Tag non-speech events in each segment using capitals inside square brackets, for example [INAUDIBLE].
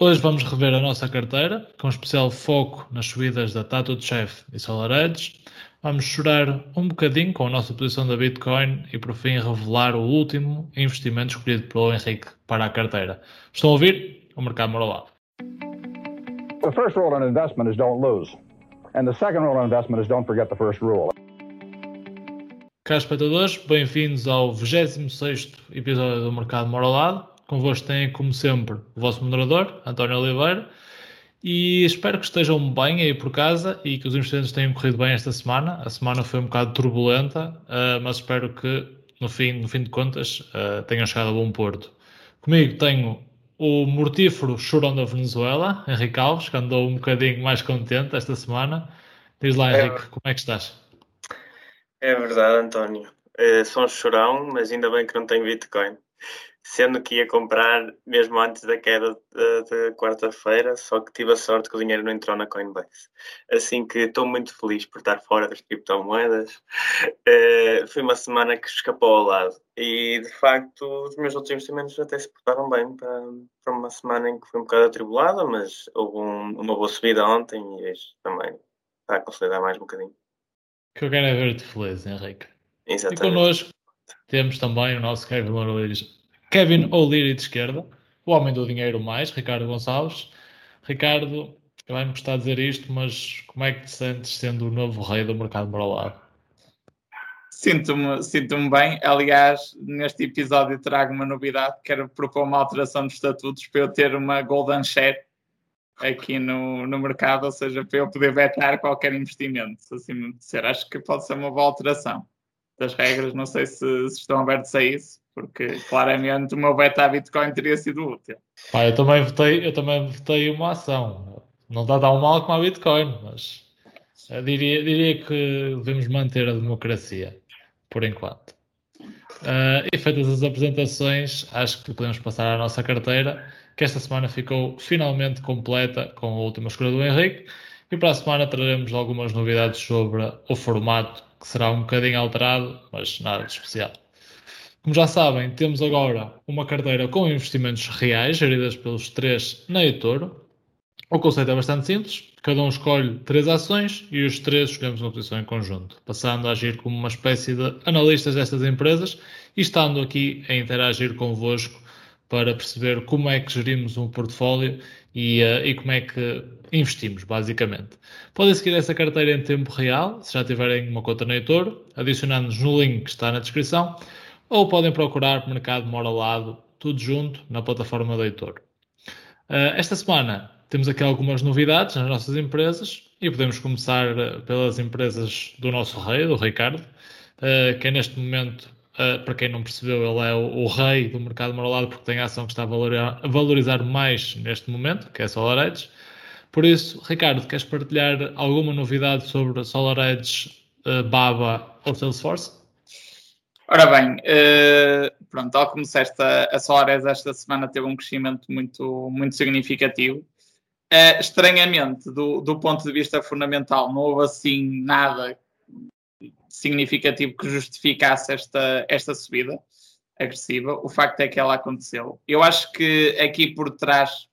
Hoje vamos rever a nossa carteira, com especial foco nas subidas da Tattoo Chef e SolarEdge. Vamos chorar um bocadinho com a nossa posição da Bitcoin e, por fim, revelar o último investimento escolhido pelo Henrique para a carteira. Estão a ouvir? O mercado mora lá. The first rule in investment is don't lose. And the second rule in investment is don't forget the first rule. Caros espectadores, bem-vindos ao 26 episódio do Mercado Mora ao Lado. Convosco tem, como sempre, o vosso moderador, António Oliveira. E espero que estejam bem aí por casa e que os investimentos tenham corrido bem esta semana. A semana foi um bocado turbulenta, uh, mas espero que, no fim, no fim de contas, uh, tenham chegado a bom porto. Comigo tenho o mortífero chorão da Venezuela, Henrique Alves, que andou um bocadinho mais contente esta semana. Diz lá, é Henrique, é, como é que estás? É verdade, António. É, sou um chorão, mas ainda bem que não tenho Bitcoin sendo que ia comprar mesmo antes da queda da quarta-feira, só que tive a sorte que o dinheiro não entrou na Coinbase. Assim que estou muito feliz por estar fora das criptomoedas. Uh, [LAUGHS] foi uma semana que escapou ao lado e de facto os meus outros investimentos até se portaram bem para, para uma semana em que foi um bocado atribulada, mas houve um, uma boa subida ontem e hoje também está a consolidar mais um bocadinho. Que eu quero é ver-te feliz, Henrique. Exatamente. E connosco temos também o nosso Kevin Loureiro Kevin O'Leary de esquerda, o homem do dinheiro mais, Ricardo Gonçalves. Ricardo, vai-me gostar de dizer isto, mas como é que te sentes sendo o novo rei do mercado brolado? Sinto-me sinto bem. Aliás, neste episódio trago uma novidade. Quero propor uma alteração dos estatutos para eu ter uma golden share aqui no, no mercado, ou seja, para eu poder vetar qualquer investimento. Se assim me disser, acho que pode ser uma boa alteração das regras. Não sei se, se estão abertos a isso porque claramente o meu beta Bitcoin teria sido útil. Eu também votei, eu também votei uma ação. Não está tão mal como a Bitcoin, mas diria, diria que devemos manter a democracia por enquanto. Uh, e feitas as apresentações, acho que podemos passar à nossa carteira, que esta semana ficou finalmente completa com a última escolha do Henrique. E para a semana traremos algumas novidades sobre o formato, que será um bocadinho alterado, mas nada de especial. Como já sabem, temos agora uma carteira com investimentos reais, geridas pelos três na eToro. O conceito é bastante simples, cada um escolhe três ações e os três escolhemos uma posição em conjunto, passando a agir como uma espécie de analistas destas empresas e estando aqui a interagir convosco para perceber como é que gerimos um portfólio e, uh, e como é que investimos, basicamente. Podem seguir essa carteira em tempo real, se já tiverem uma conta na eToro, adicionando-nos no link que está na descrição ou podem procurar Mercado Mora Lado, tudo junto, na plataforma do Heitor. Uh, esta semana temos aqui algumas novidades nas nossas empresas e podemos começar eh, pelas empresas do nosso rei, do Ricardo, uh, que é neste momento, uh, para quem não percebeu, ele é o, o rei do mercado lado porque tem a ação que está a valorizar, a valorizar mais neste momento, que é a SolarEdge. Por isso, Ricardo, queres partilhar alguma novidade sobre SolarEdge, Baba ou Salesforce? Ora bem, uh, pronto, tal como disseste, a Solares esta semana teve um crescimento muito, muito significativo. Uh, estranhamente, do, do ponto de vista fundamental, não houve assim nada significativo que justificasse esta, esta subida agressiva. O facto é que ela aconteceu. Eu acho que aqui por trás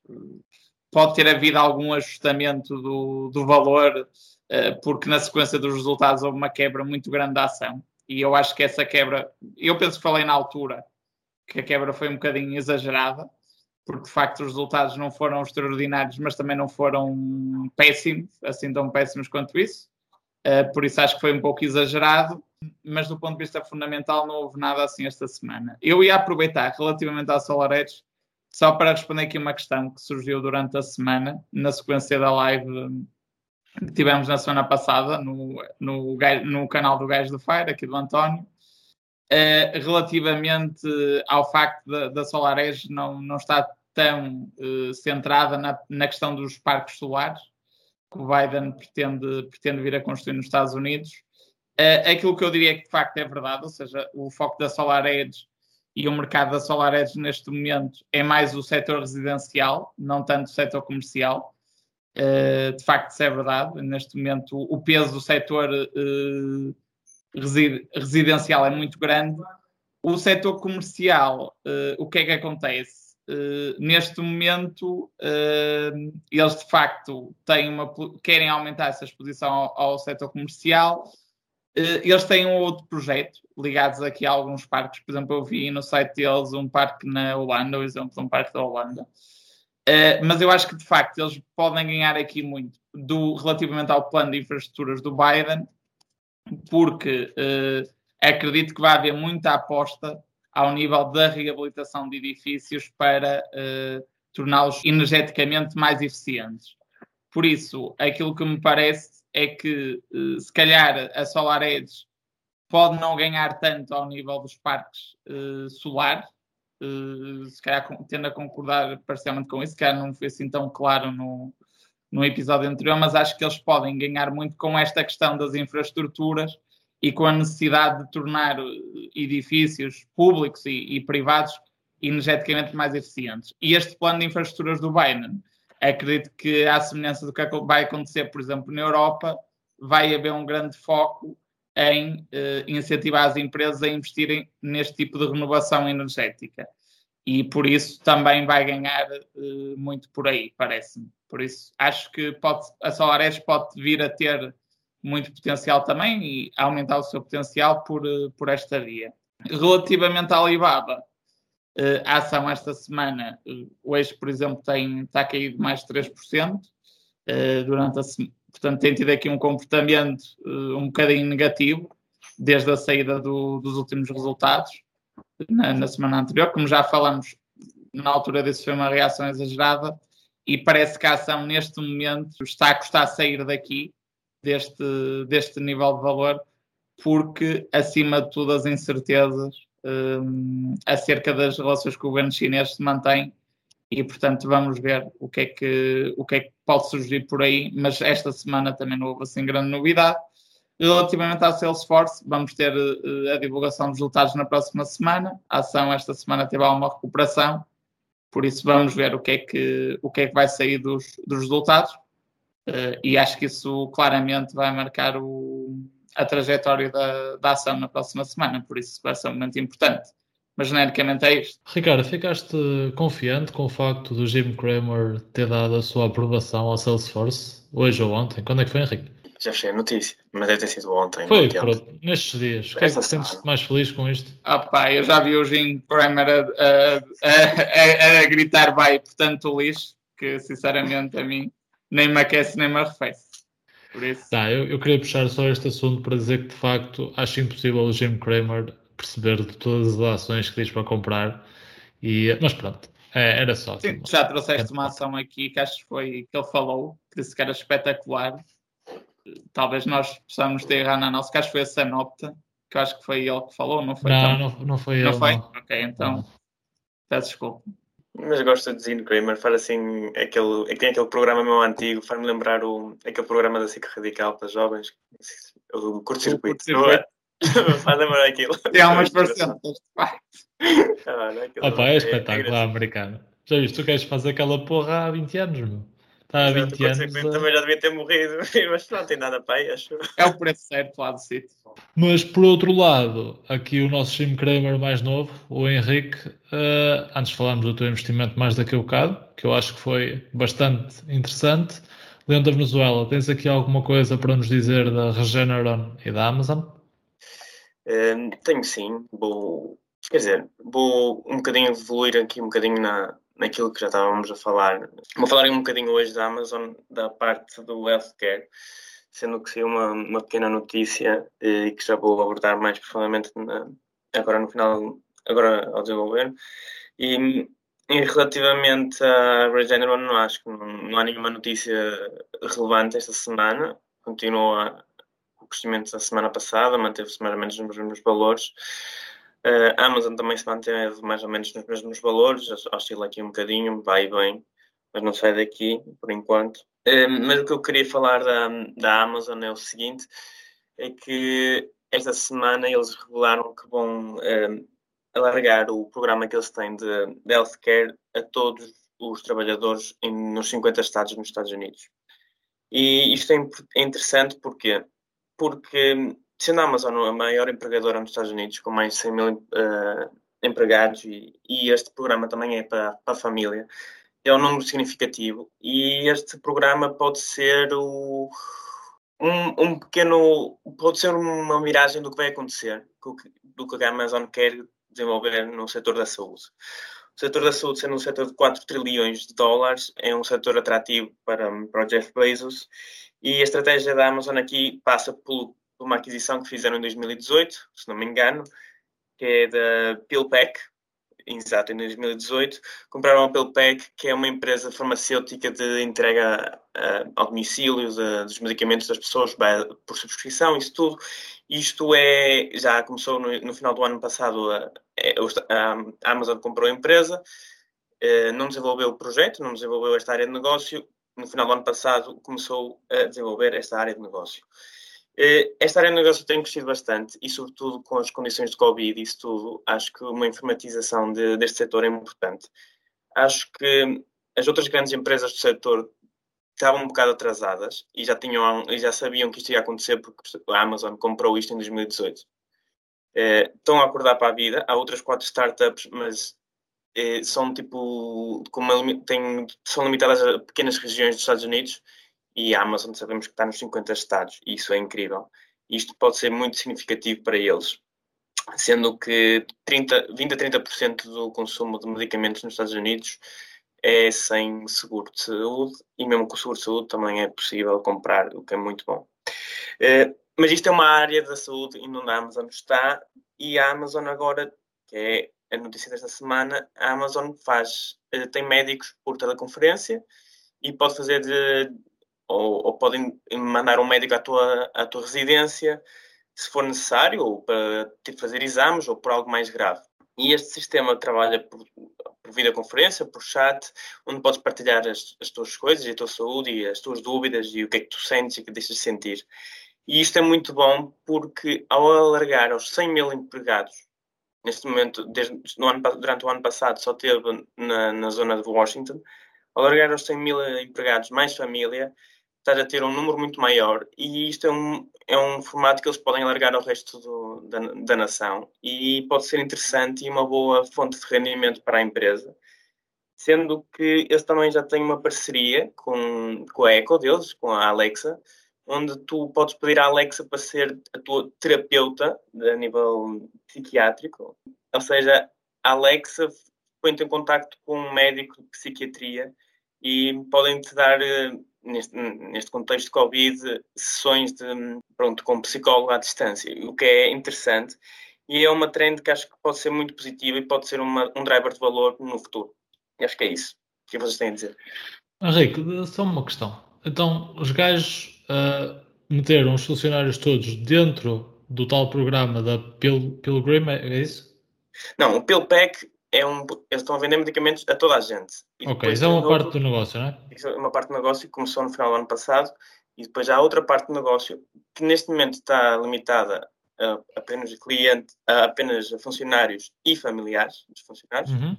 pode ter havido algum ajustamento do, do valor, uh, porque na sequência dos resultados houve uma quebra muito grande da ação e eu acho que essa quebra, eu penso que falei na altura que a quebra foi um bocadinho exagerada, porque de facto os resultados não foram extraordinários, mas também não foram péssimos, assim tão péssimos quanto isso. Uh, por isso acho que foi um pouco exagerado, mas do ponto de vista fundamental não houve nada assim esta semana. Eu ia aproveitar relativamente à SolarEdge só para responder aqui uma questão que surgiu durante a semana, na sequência da live que tivemos na semana passada no, no, no canal do Gajo do Fire, aqui do António, uh, relativamente ao facto da, SolarEdge não, não estar tão uh, centrada na, na questão dos parques solares que o Biden pretende, pretende vir a construir nos Estados Unidos. Uh, aquilo que eu diria que de facto é verdade, ou seja, o foco da SolarEdge e o mercado da SolarEdge neste momento é mais o setor residencial, não tanto o setor comercial. Uh, de facto, isso é verdade. Neste momento, o peso do setor uh, residencial é muito grande. O setor comercial, o que é que acontece? Uh, neste momento uh, eles de facto têm uma, querem aumentar essa exposição ao, ao setor comercial. Uh, eles têm um outro projeto ligados aqui a alguns parques. Por exemplo, eu vi no site deles um parque na Holanda, o exemplo de um parque da Holanda. mas eu acho que de facto eles podem ganhar aqui muito do, relativamente ao plano de infraestruturas do Biden, porque acredito que vai haver muita aposta ao nível da reabilitação de edifícios para uh, torná-los energeticamente mais eficientes. Por isso, aquilo que me parece é que, uh, se calhar, a SolarEdge pode não ganhar tanto ao nível dos parques uh, se calhar tendo a concordar parcialmente com isso, se calhar não foi assim tão claro no, no episódio anterior, mas acho que eles podem ganhar muito com esta questão das infraestruturas e com a necessidade de tornar edifícios públicos e, e privados energeticamente mais eficientes. E este plano de infraestruturas do Biden, acredito que, à semelhança do que vai acontecer, por exemplo, na Europa, vai haver um grande foco em eh, incentivar as empresas a investirem neste tipo de renovação energética. E por isso também vai ganhar eh, muito por aí, parece-me. Por isso, acho que pode, a Solares pode vir a ter muito potencial também e aumentar o seu potencial por, eh, por esta via. Relativamente à Alibaba, eh, a ação esta semana, eh, hoje, por exemplo, tem, está cair mais de 3%, durante a portanto tem tido aqui um comportamento um bocadinho negativo, desde a saída do, dos últimos resultados, na, na, semana anterior, como já falamos, na altura disso foi uma reação exagerada, e parece que a ação neste momento está a custar sair daqui, deste, deste nível de valor, porque, acima de tudo, as incertezas um, acerca das relações com o governo chinês se mantêm e, portanto, vamos ver o que, é que, o que é que pode surgir por aí, mas esta semana também não houve assim grande novidade. Relativamente à Salesforce, vamos ter uh, a divulgação dos resultados na próxima semana. A ação esta semana teve alguma recuperação, por isso vamos ver o que é que, o que, é que vai sair dos, dos resultados. Uh, e acho que isso claramente vai marcar o, a trajetória da, da ação na próxima semana, por isso vai ser um momento importante. Mas genericamente é isto. Ricardo, ficaste confiante com o facto do Jim Cramer ter dado a sua aprovação ao Salesforce hoje ou ontem? Quando é que foi, Henrique? Já achei a notícia, mas deve ter sido ontem. Foi, pronto, nestes dias. O que é que te sentes mais feliz com isto? Ah pá, eu já vi o Jim Cramer a, a, a, a gritar vai, portanto, lixo, que sinceramente a mim nem me aquece nem me arrefece. Por isso. Tá, eu, eu queria puxar só este assunto para dizer que de facto acho impossível o Jim Cramer perceber de todas as ações que diz para comprar. E, mas pronto, é, era só. Sim, já trouxeste uma ação aqui que acho que foi que ele falou, que disse que era espetacular. Talvez nós possamos ter errado na nossa, que acho que foi a Sanopta, que eu acho que foi ele que falou, não foi? Não, não, não foi não ele. Foi? Não foi? Ok, então não. peço desculpa. Mas gosto de Zine Kramer, faz assim, aquele, é que tem aquele programa meu antigo, faz-me lembrar o, aquele programa da SIC Radical para jovens, o curto-circuito. [LAUGHS] faz lembrar aquilo. Tem algumas parecenças, de facto. Ah, é, é espetáculo é, americano. Já viste, tu queres fazer aquela porra há 20 anos, meu. Está há 20 anos. A... Também já devia ter morrido, [LAUGHS] mas não tem nada para aí, acho. É o preço certo lá do sítio. Mas por outro lado, aqui o nosso Jim Kramer mais novo, o Henrique, uh, antes falámos do teu investimento mais daqui a bocado, que eu acho que foi bastante interessante. Leão da Venezuela, tens aqui alguma coisa para nos dizer da Regeneron e da Amazon? Uh, tenho sim, vou, quer dizer, vou um bocadinho evoluir aqui um bocadinho na, naquilo que já estávamos a falar. Vou falar um bocadinho hoje da Amazon, da parte do healthcare, sendo que saiu uma, uma pequena notícia e eh, que já vou abordar mais profundamente na, agora no final, agora ao desenvolver. E, e relativamente à Regeneron, não acho que não, não, há nenhuma notícia relevante esta semana. Continua o crescimento da semana passada, manteve-se mais ou menos nos mesmos valores. Uh, Amazon também se manteve mais ou menos nos mesmos valores, oscila aqui um bocadinho, vai vem, mas não sai daqui por enquanto. Uh, mas o que eu queria falar da, da Amazon é o seguinte: é que esta semana eles revelaram que vão uh, alargar o programa que eles têm de, de healthcare a todos os trabalhadores em, nos 50 estados nos Estados Unidos. E isto é, é interessante porque, porque sendo a Amazon a maior empregadora nos Estados Unidos, com mais de 100 mil uh, empregados e, e, este programa também é para, para a família. É um número significativo e este programa pode ser o, um, um pequeno, pode ser uma miragem do que vai acontecer, do que a Amazon quer desenvolver no setor da saúde. O setor da saúde, sendo um setor de 4 trilhões de dólares, é um setor atrativo para, para o Jeff Bezos e a estratégia da Amazon aqui passa por uma aquisição que fizeram em 2018, se não me engano, que é da PillPack, exato, em 2018, compraram a PillPack, que é uma empresa farmacêutica de entrega uh, ao domicílio de, dos medicamentos das pessoas por subscrição, isso tudo. Isto é, já começou no, no final do ano passado, a, a, Amazon comprou a empresa, uh, não desenvolveu o projeto, não desenvolveu esta área de negócio, no final do ano passado começou a desenvolver esta área de negócio. Eh, esta área de negócio tem crescido bastante e, sobretudo, com as condições de Covid e isso tudo, acho que uma informatização de, deste setor é importante. Acho que as outras grandes empresas do setor estavam um bocado atrasadas e já, tinham, e já sabiam que isto ia acontecer porque a Amazon comprou isto em 2018. Eh, estão a acordar para a vida. Há outras quatro startups, mas eh, são tipo, uma, têm, são limitadas a pequenas regiões dos Estados Unidos e a Amazon sabemos que está nos 50 estados, e isso é incrível. Isto pode ser muito significativo para eles, sendo que 30, 20 a 30% do consumo de medicamentos nos Estados Unidos é sem seguro de saúde, e mesmo com o seguro de saúde também é possível comprar, o que é muito bom. Eh, mas isto é uma área da saúde e onde a Amazon está, e a Amazon agora, que é a notícia desta semana, a Amazon faz, eh, tem médicos por teleconferência e pode fazer de, ou, ou, podem mandar um médico à tua, à tua residência se for necessário, ou para fazer exames, ou por algo mais grave. E este sistema trabalha por, por videoconferência, por chat, onde podes partilhar as, as tuas coisas, a tua saúde, e as tuas dúvidas, e o que é que tu sentes e o que deixas de sentir. E isto é muito bom porque, ao alargar aos 100 mil empregados, neste momento, desde, no ano, durante o ano passado, só teve na, na zona de Washington, ao alargar aos 100 mil empregados mais família, estás a ter um número muito maior e isto é um, é um formato que eles podem alargar ao resto do, da, da nação e pode ser interessante e uma boa fonte de rendimento para a empresa. Sendo que eles também já têm uma parceria com, com a Echo deles, com a Alexa, onde tu podes pedir à Alexa para ser a tua terapeuta a nível psiquiátrico. Ou seja, a Alexa põe-te em contato com um médico de psiquiatria e podem te dar eh, neste, neste contexto de Covid, sessões de, pronto, com psicólogo à distância, o que é interessante e é uma trend que acho que pode ser muito positiva e pode ser uma, um driver de valor no futuro. E acho que é isso. O que vocês têm a dizer? Henrique, só uma questão. Então, os gajos uh, meteram os funcionários todos dentro do tal programa da Pil Pilgrim, é isso? Não, o PillPack é um, eles estão a vender medicamentos a toda a gente. E ok, isso é uma parte do negócio, não é? Isso é uma parte do negócio que começou no final do ano passado e depois há outra parte do negócio que neste momento está limitada a apenas a cliente, a apenas a funcionários e familiares dos funcionários, uhum.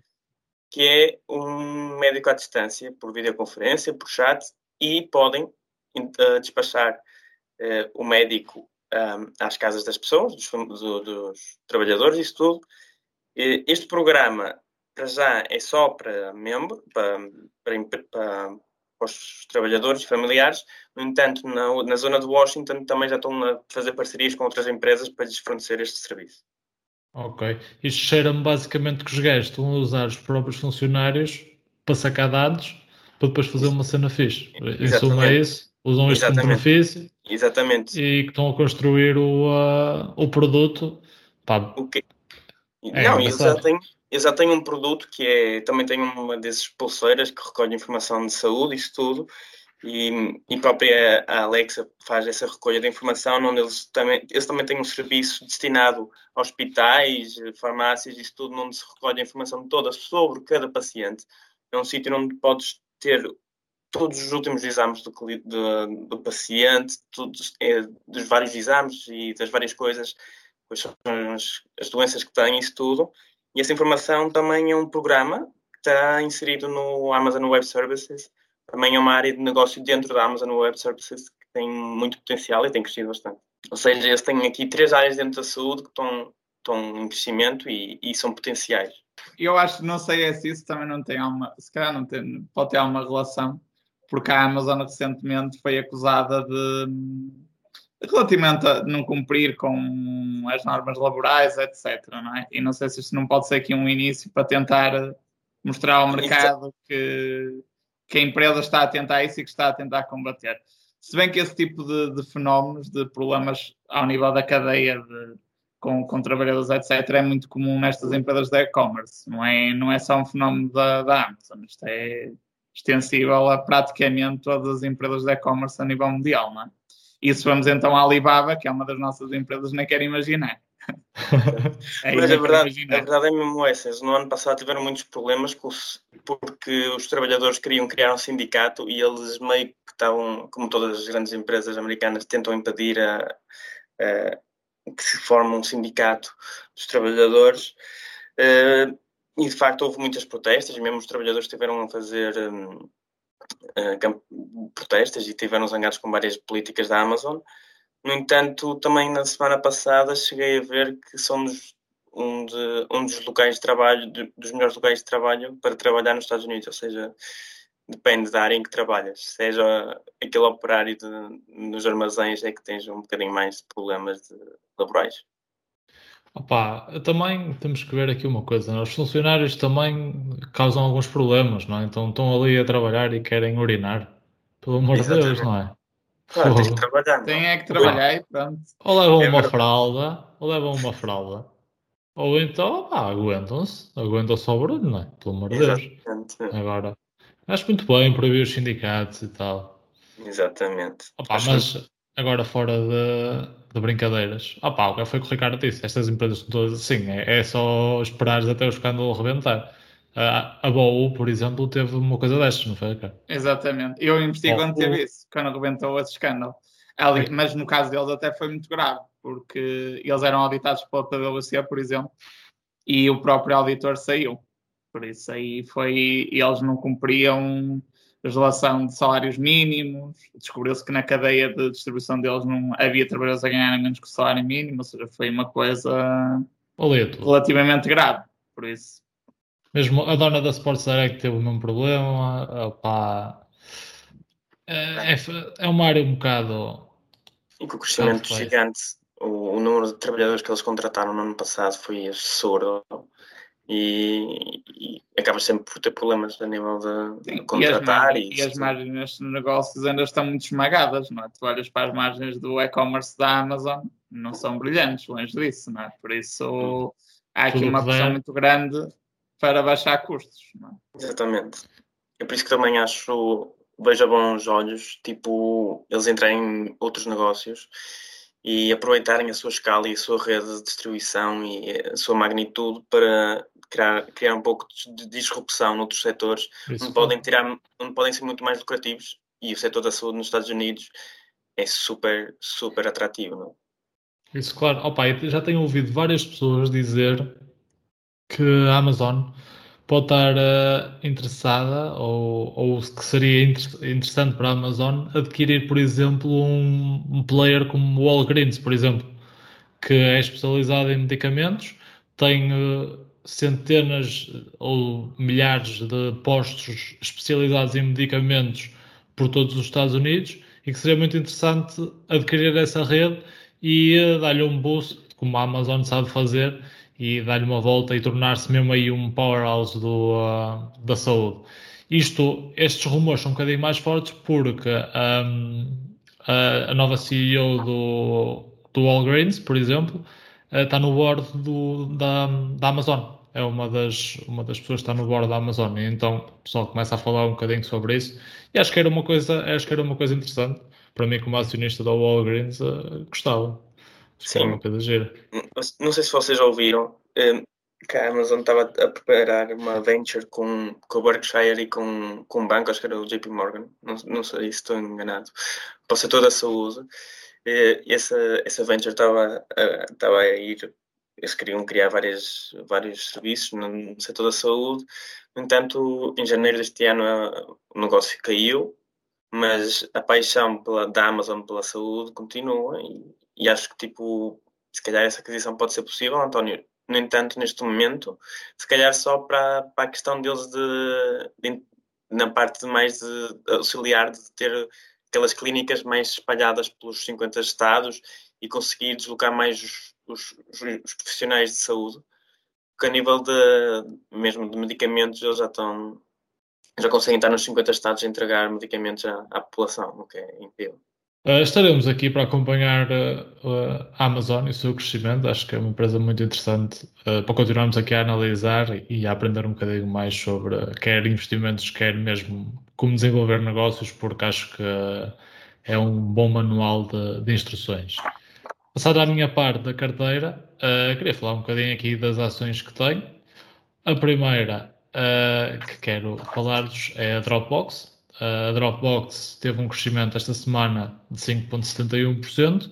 que é um médico à distância, por videoconferência, por chat, e podem uh, despachar uh, o médico um, às casas das pessoas, dos, do, dos trabalhadores, isso tudo, este programa, para já, é só para membros, para, para, para, os trabalhadores e familiares. No entanto, na, na zona de Washington também já estão a fazer parcerias com outras empresas para lhes fornecer este serviço. Ok. Isto cheira-me basicamente que os gajos estão a usar os próprios funcionários para sacar dados para depois fazer uma cena fixe. Em suma é isso. Usam este como benefício. Exatamente. E que estão a construir o, uh, o produto. Pá, o, que, é, não, eu já, tenho, eu já tenho um produto que é. Também tenho uma desses pulseiras que recolhe informação de saúde, isso tudo. E, e própria a Alexa faz essa recolha de informação, onde eles também, eles também têm um serviço destinado a hospitais, farmácias, isso tudo, onde se recolhe a informação toda sobre cada paciente. É um sítio onde podes ter todos os últimos exames do, do, do paciente, todos, é, dos vários exames e das várias coisas quais são as, as doenças que têm, isso tudo. E essa informação também é um programa que está inserido no Amazon Web Services. Também é uma área de negócio dentro da Amazon Web Services que tem muito potencial e tem crescido bastante. Ou seja, eles têm aqui três áreas dentro da saúde que estão, estão em crescimento e, e são potenciais. Eu acho, não sei é se isso também não tem alguma, se calhar não tem, pode ter alguma relação, porque a Amazon recentemente foi acusada de relativamente a não cumprir com as normas laborais, etc. Não é? E não sei se isto não pode ser aqui um início para tentar mostrar ao mercado que, que a empresa está a tentar isso e que está a tentar combater. Se bem que esse tipo de, de fenómenos, de problemas ao nível da cadeia de, com, com trabalhadores, etc., é muito comum nestas empresas de e-commerce. Não é, não é só um fenómeno da, da Amazon, isto é extensível a praticamente todas as empresas de e-commerce a nível mundial, não é? E se vamos então à Alibaba, que é uma das nossas empresas, nem quero imaginar. [LAUGHS] é Mas a verdade, a verdade é mesmo essa. No ano passado tiveram muitos problemas porque os trabalhadores queriam criar um sindicato e eles meio que estavam, como todas as grandes empresas americanas, tentam impedir a, a, que se forme um sindicato dos trabalhadores. Uh, e de facto houve muitas protestas, mesmo os trabalhadores tiveram a fazer um, uh, protestas e tiveram zangados com várias políticas da Amazon. No entanto, também na semana passada cheguei a ver que somos um, de, um dos locais de trabalho, de, dos melhores locais de trabalho para trabalhar nos Estados Unidos, ou seja, depende da área em que trabalhas. Seja aquele operário de, nos armazéns é que tens um bocadinho mais de problemas laborais. Opa, também temos que ver aqui uma coisa, né? os funcionários também causam alguns problemas, não é? Então estão ali a trabalhar e querem urinar. Pelo amor de Deus, não é? Claro, tem que trabalhar. Tem é que trabalhar e pronto. Ou levam é uma fralda, ou levam uma fralda. Ou então, pá, aguentam-se. Aguentam-se ao barulho, não é? Pelo amor de Deus. Agora, acho muito bem proibir os sindicatos e tal. Exatamente. Opa, mas agora fora de, de brincadeiras. Ah pá, o que foi que o Ricardo disse? Estas empresas todas assim, é, é só esperar até o escândalo rebentar. A, a Bowl, por exemplo, teve uma coisa destas, não foi, Ricardo? Exatamente. Eu investi quando teve isso, quando rebentou esse escândalo. Ali, mas no caso deles até foi muito grave, porque eles eram auditados pela PwC, por exemplo, e o próprio auditor saiu. Por isso aí foi. Eles não cumpriam legislação de salários mínimos, descobriu-se que na cadeia de distribuição deles não havia trabalhadores a ganharem menos que o salário mínimo, ou seja, foi uma coisa Boleto. relativamente grave, por isso. Mesmo a dona da Sports Direct teve o mesmo problema, opá, é, é, é uma área um bocado... E com o crescimento gigante, o, o número de trabalhadores que eles contrataram no ano passado foi absurdo e, e acaba sempre por ter problemas a nível de, de contratar. E as, margens, e, as margens nestes negócios ainda estão muito esmagadas, não é? Tu olhas para as margens do e-commerce da Amazon, não são brilhantes, longe disso, não é? Por isso há aqui Tudo uma pressão muito grande para baixar custos, não é? Exatamente. É por isso que também acho, vejo bons olhos, tipo, eles entrarem em outros negócios e aproveitarem a sua escala e a sua rede de distribuição e a sua magnitude para criar, criar um pouco de disrupção noutros setores onde podem, tirar, onde podem ser muito mais lucrativos e o setor da saúde nos Estados Unidos é super, super atrativo. Não? É? Isso, claro. Opa, já tenho ouvido várias pessoas dizer que a Amazon pode estar uh, interessada ou, ou que seria inter interessante para a Amazon adquirir, por exemplo, um, um player como o Walgreens, por exemplo, que é especializado em medicamentos, tem uh, centenas ou milhares de postos especializados em medicamentos por todos os Estados Unidos e que seria muito interessante adquirir essa rede e uh, dar-lhe um boost, como a Amazon sabe fazer, e dar-lhe uma volta e tornar-se mesmo aí um powerhouse do, uh, da saúde. Isto, estes rumores são um bocadinho mais fortes porque um, a, a, nova CEO do, do Walgreens, por exemplo, está no board do, da, da Amazon é uma das, uma das pessoas que está no bordo da Amazon, e então o pessoal começa a falar um bocadinho sobre isso, e acho que era uma coisa, acho que era uma coisa interessante, para mim como acionista da Walgreens, uh, gostava. Sim. Uma coisa gira. Não sei se vocês ouviram, um, que a Amazon estava a preparar uma venture com, com o Berkshire e com, com um banco, acho que era o JP Morgan, não, não sei se estou enganado, para o setor da saúde. E essa, essa venture estava estava a ir eles queriam criar várias, vários serviços no setor da saúde. No entanto, em janeiro deste ano o negócio caiu, mas a paixão pela, da Amazon pela saúde continua e, e acho que tipo se calhar essa aquisição pode ser possível, António. No entanto, neste momento, se calhar só para, para a questão deles de, de na parte mais de auxiliar de ter aquelas clínicas mais espalhadas pelos 50 estados e conseguir deslocar mais os, os, os profissionais de saúde, porque a nível de mesmo de medicamentos eles já estão já conseguem estar nos 50 estados a entregar medicamentos à, à população, o que é incrível. Uh, estaremos aqui para acompanhar uh, a Amazon e o seu crescimento. Acho que é uma empresa muito interessante uh, para continuarmos aqui a analisar e a aprender um bocadinho mais sobre quer investimentos, quer mesmo como desenvolver negócios, porque acho que é um bom manual de, de instruções. Passada a minha parte da carteira, queria falar um bocadinho aqui das ações que tenho. A primeira que quero falar-vos é a Dropbox a Dropbox teve um crescimento esta semana de 5,71%.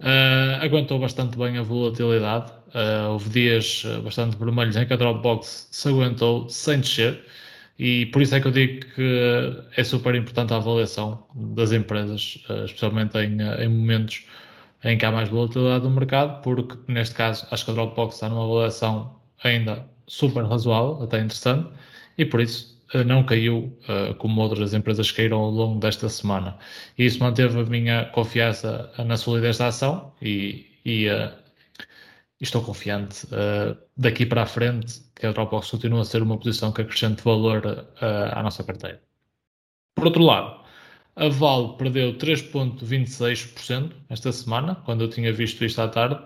Uh, aguentou bastante bem a volatilidade. Uh, houve dias bastante vermelhos em que a Dropbox se aguentou sem descer. E por isso é que eu digo que é super importante a avaliação das empresas, uh, especialmente em, em, momentos em que há mais volatilidade no mercado, porque neste caso acho que a Dropbox está numa avaliação ainda super razoável, até interessante, e por isso eh, não caiu uh, como outras empresas caíram ao longo desta semana. E isso manteve a minha confiança na solidez da ação e, e uh, estou confiante uh, daqui para a frente que a Dropbox continua a ser uma posição que acrescente valor à nossa carteira. Por outro lado, a Vale perdeu 3,26% esta semana, quando eu tinha visto isto à tarde.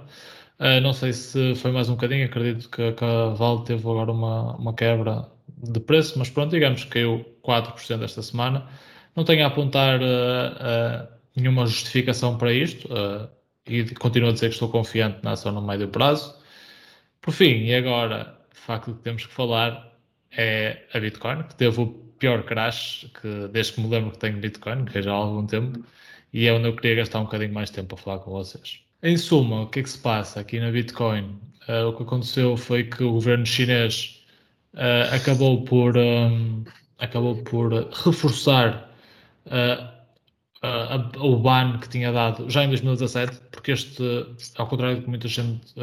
Uh, não sei se foi mais um bocadinho, acredito que, que a Vale teve agora uma, uma quebra de preço, mas pronto, digamos que caiu 4% esta semana. Não tenho a apontar uh, uh, nenhuma justificação para isto e continuo a dizer que estou confiante na ação no médio prazo. Por fim, e agora, de facto, que temos que falar é a Bitcoin, que teve o pior crash que, desde que me lembro que tenho Bitcoin, que é já há algum tempo, e é onde eu queria gastar um bocadinho mais tempo a falar com vocês. Em suma, o que é que se passa aqui na Bitcoin? Uh, o que aconteceu foi que o governo chinês uh, acabou por um, acabou por reforçar uh, o ban que tinha dado já em 2017, porque este, ao contrário do que muita gente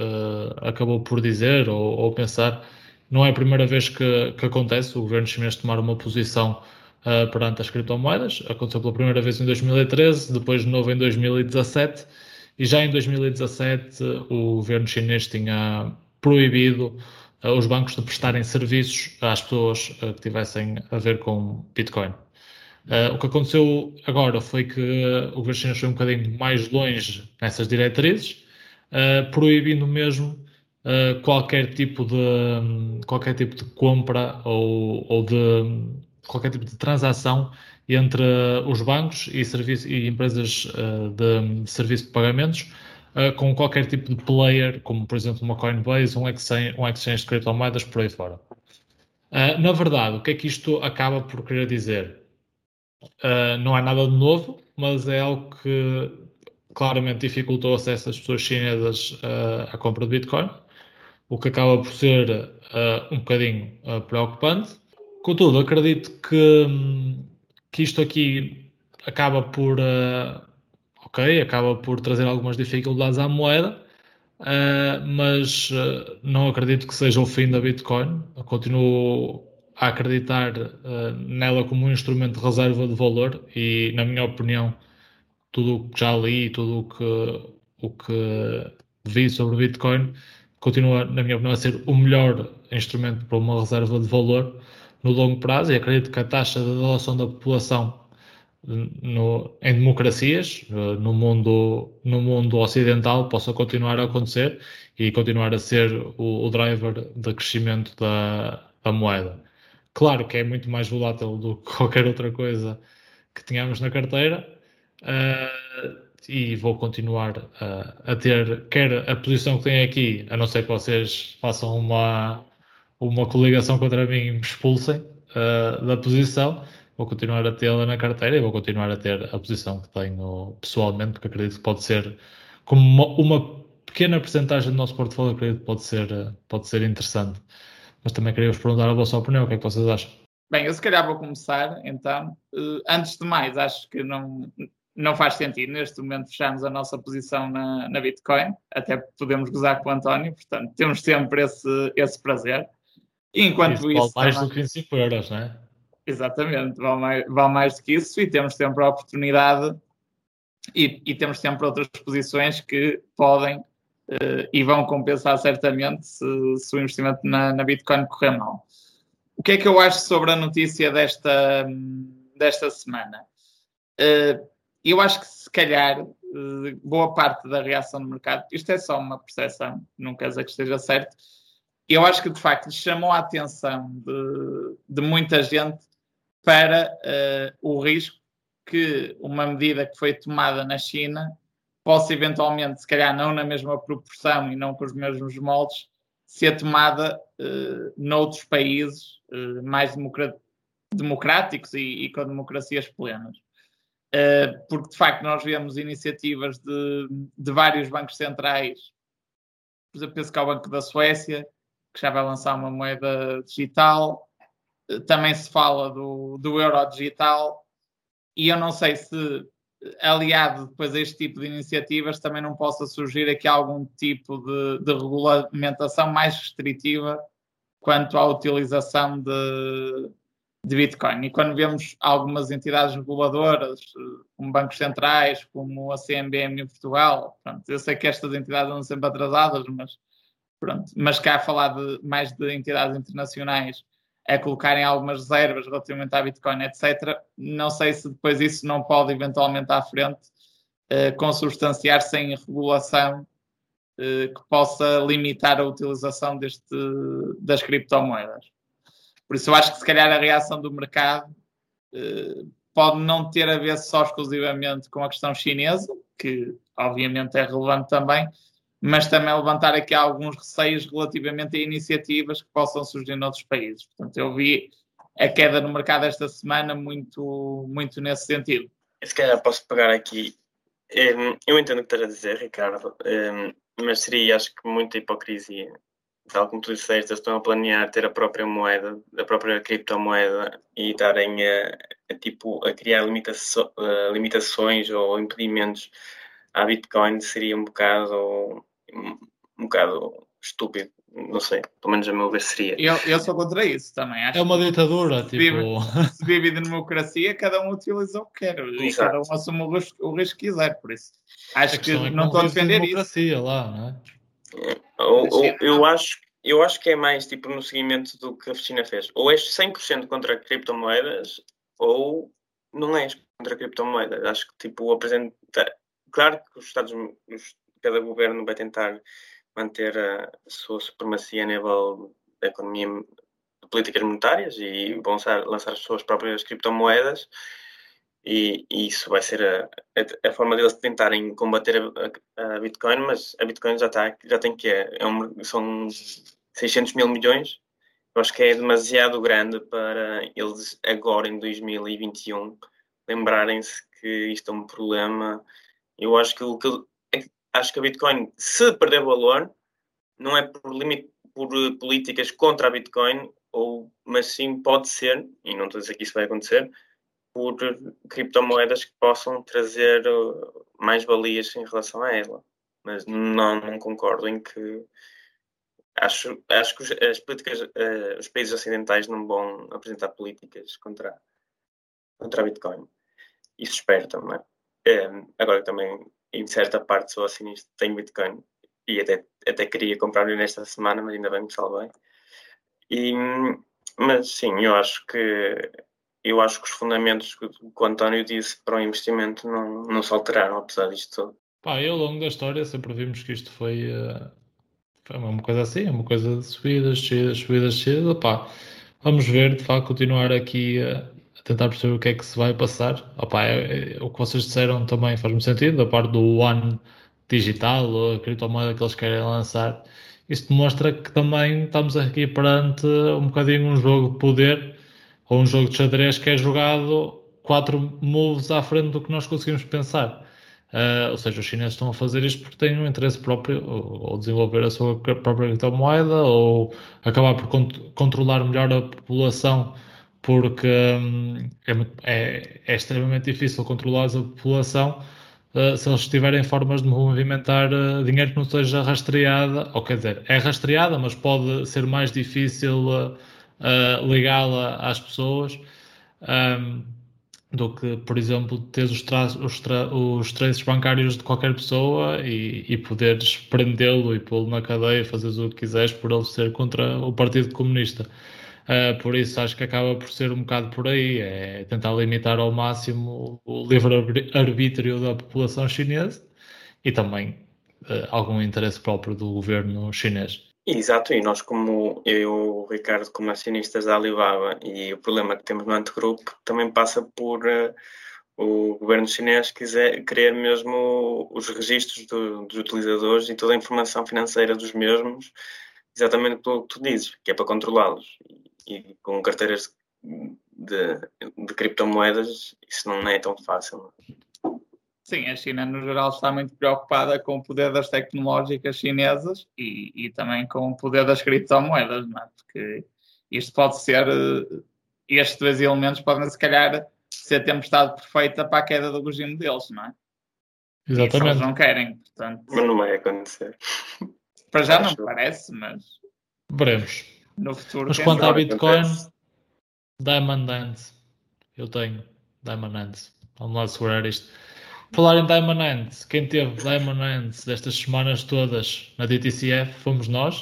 acabou por dizer ou, ou, pensar, não é a primeira vez que, que acontece o governo chinês tomar uma posição perante as criptomoedas. Aconteceu pela primeira vez em 2013, depois de novo em 2017. E já em 2017 o governo chinês tinha proibido os bancos de prestarem serviços às pessoas eh, que tivessem a ver com Bitcoin. Uh, o que aconteceu agora foi que o governo chinês foi um bocadinho mais longe nessas diretrizes, uh, proibindo mesmo uh, qualquer, tipo de, qualquer tipo de compra ou, ou de qualquer tipo de transação entre os bancos e, serviço, e empresas de, de serviço de pagamentos uh, com qualquer tipo de player, como por exemplo uma Coinbase, um exchange, um exchange de criptomoedas, por aí fora. Uh, na verdade, o que é que isto acaba por querer dizer? Uh, não é nada de novo, mas é algo que claramente dificultou o acesso das pessoas chinesas à compra de Bitcoin, o que acaba por ser um bocadinho preocupante. Contudo, acredito que, que isto aqui acaba por ok, acaba por trazer algumas dificuldades à moeda, uh, mas uh, não acredito que seja o fim da Bitcoin. Eu continuo a acreditar uh, nela como um instrumento de reserva de valor e, na minha opinião, tudo o que já li, tudo o que, o que vi sobre Bitcoin continua, na minha opinião, a ser o melhor instrumento para uma reserva de valor no longo prazo e acredito que a taxa de adoção da população no, em democracias, no mundo, no mundo ocidental, possa continuar a acontecer e continuar a ser o, o driver de crescimento da, da, moeda. Claro que é muito mais volátil do que [LAUGHS] qualquer outra coisa que tínhamos na carteira uh, e vou continuar a, a ter, quer a posição que tenho aqui, a não ser que vocês façam uma, uma coligação contra mim e me expulsem uh, da posição vou continuar a tê-la na carteira e vou continuar a ter a posição que tenho pessoalmente, porque acredito que pode ser, como uma, uma pequena porcentagem do nosso portfólio, acredito que pode ser, pode ser interessante. Mas também queria vos perguntar a vossa opinião, o que é que vocês acham? Bem, eu se calhar vou começar, então. Uh, antes de mais, acho que não, não faz sentido neste momento fecharmos a nossa posição na, na Bitcoin, até podemos gozar com o António, portanto temos sempre esse, esse prazer. enquanto isso. isso mais também... do que 25 euros, não é? Exatamente, vale mais, vale mais do que isso e temos sempre a oportunidade e, e temos sempre outras posições que podem uh, e vão compensar certamente se, se o investimento na, na, Bitcoin correr mal. O que é que eu acho sobre a notícia desta, desta semana? Uh, eu acho que se calhar uh, boa parte da reação do mercado, isto é só uma percepção, não quer dizer que esteja certo, eu acho que de facto chamou a atenção de, de muita gente para uh, o risco que uma medida que foi tomada na China possa eventualmente, se calhar não na mesma proporção e não com os mesmos moldes, ser tomada uh, noutros países uh, mais democráticos e, e, com democracias plenas. Uh, porque, de facto, nós vemos iniciativas de, de vários bancos centrais, por exemplo, penso que é o Banco da Suécia, que já vai lançar uma moeda digital, também se fala do, do euro digital, e eu não sei se, aliado depois a este tipo de iniciativas, também não possa surgir aqui algum tipo de, de regulamentação mais restritiva quanto à utilização de, de Bitcoin. E quando vemos algumas entidades reguladoras, como bancos centrais, como a CMBM em Portugal, pronto, eu sei que estas entidades andam sempre atrasadas, mas, pronto, mas cá a falar de, mais de entidades internacionais a colocarem algumas reservas relativamente à Bitcoin, etc. Não sei se depois isso não pode eventualmente à frente uh, consubstanciar-se em regulação uh, que possa limitar a utilização deste, das criptomoedas. Por isso eu acho que se calhar a reação do mercado uh, pode não ter a ver só exclusivamente com a questão chinesa, que obviamente é relevante também, mas também levantar aqui alguns receios relativamente a iniciativas que possam surgir noutros países. Portanto, eu vi a queda no mercado esta semana muito, muito nesse sentido. Se calhar posso pegar aqui. Eu entendo o que estás a dizer, Ricardo, mas seria, acho que, muita hipocrisia. Tal como tu disseste, eles estão a planear ter a própria moeda, a própria criptomoeda e estarem a, a, tipo, a criar limitaço, limitações ou impedimentos à Bitcoin seria um bocado um bocado estúpido. Não sei, pelo menos a meu ver seria. Eu, eu sou contra isso também. Acho é uma ditadura, se tipo. Vive, se vive de democracia, cada um utiliza o que quer e cada um assume o risco, o risco que quiser, por isso. Acho que é não estou a defender democracia isso. lá, não é? Eu, acho, eu acho que é mais tipo no seguimento do que a China fez. Ou és 100% contra criptomoedas ou não és contra criptomoedas. Acho que tipo apresenta. Claro que os Estados os cada governo vai tentar manter a sua supremacia a nível da economia de políticas monetárias e vão lançar as suas próprias criptomoedas e, e isso vai ser a, a, a, forma deles tentarem combater a, a, Bitcoin, mas a Bitcoin já, está, já tem que é, é um, são 600 mil milhões. Eu acho que é demasiado grande para eles agora em 2021 lembrarem-se que isto é um problema. Eu acho que o que acho que a Bitcoin, se perder valor, não é por, limite, por políticas contra a Bitcoin, ou, mas sim pode ser, e não estou a dizer que isso vai acontecer, por criptomoedas que possam trazer eh, mais valias em relação a ela. Mas não, não concordo em que acho, acho que as políticas, uh, os países ocidentais não vão apresentar políticas contra, contra a Bitcoin. Isso espero também. agora também em certa parte sou acionista, tenho Bitcoin e até, até queria comprar nesta semana, mas ainda bem me salvei. E, mas sim, eu acho que eu acho que os fundamentos que o António disse para o investimento não, não se alteraram, apesar disto tudo. Pá, e ao longo da história sempre vimos que isto foi, uh, foi uma coisa assim, uma coisa de subidas, descidas, subidas, descidas. Pá, vamos ver, de facto, continuar aqui uh, a tentar perceber o que é que se vai passar. Opa, é, é, o que vocês disseram também faz-me sentido, da parte do One digital, ou a criptomoeda que eles querem lançar. Isto demonstra que também estamos aqui perante um bocadinho um jogo de poder ou um jogo de xadrez que é jogado quatro moves à frente do que nós conseguimos pensar. Uh, ou seja, os chineses estão a fazer isto porque têm um interesse próprio, ou, ou desenvolver a sua própria criptomoeda, ou acabar por cont controlar melhor a população porque hum, é, é, é, extremamente difícil controlar a população uh, se eles tiverem formas de movimentar uh, dinheiro que não seja rastreada, ou quer dizer, é rastreada, mas pode ser mais difícil uh, ligá-la às pessoas. Um, do que, por exemplo, teres os, tra os, os traços bancários de qualquer pessoa e, e poderes prendê-lo e pô-lo na cadeia, fazeres o que quiseres por ele ser contra o Partido Comunista. Uh, por isso acho que acaba por ser um bocado por aí, é tentar limitar ao máximo o livre-arbítrio da população chinesa e também uh, algum interesse próprio do governo chinês. Exato, e nós como eu o Ricardo como acionistas da Alibaba e o problema que temos no antegrupo também passa por uh, o governo chinês quiser querer mesmo os registros do, dos utilizadores e toda a informação financeira dos mesmos, exatamente pelo que tu dizes, que é para controlá-los. E, e, com carteiras de, de criptomoedas isso não é tão fácil. Sim, a China no geral está muito preocupada com o poder das tecnológicas chinesas e, e também com o poder das criptomoedas, não é? Porque isto pode ser, eh, estes dois elementos podem se calhar ser a tempestade perfeita para a queda do regime deles, não é? Exatamente. eles não querem, portanto. Mas não vai acontecer. Para já não parece, mas. Veremos. No futuro. Mas quanto à Bitcoin, Diamond Hands. Eu tenho Diamond Hands. Vamos lá segurar isto. Falar em Diamond Hands, quem teve Diamond Hands destas semanas todas na DTCF fomos nós.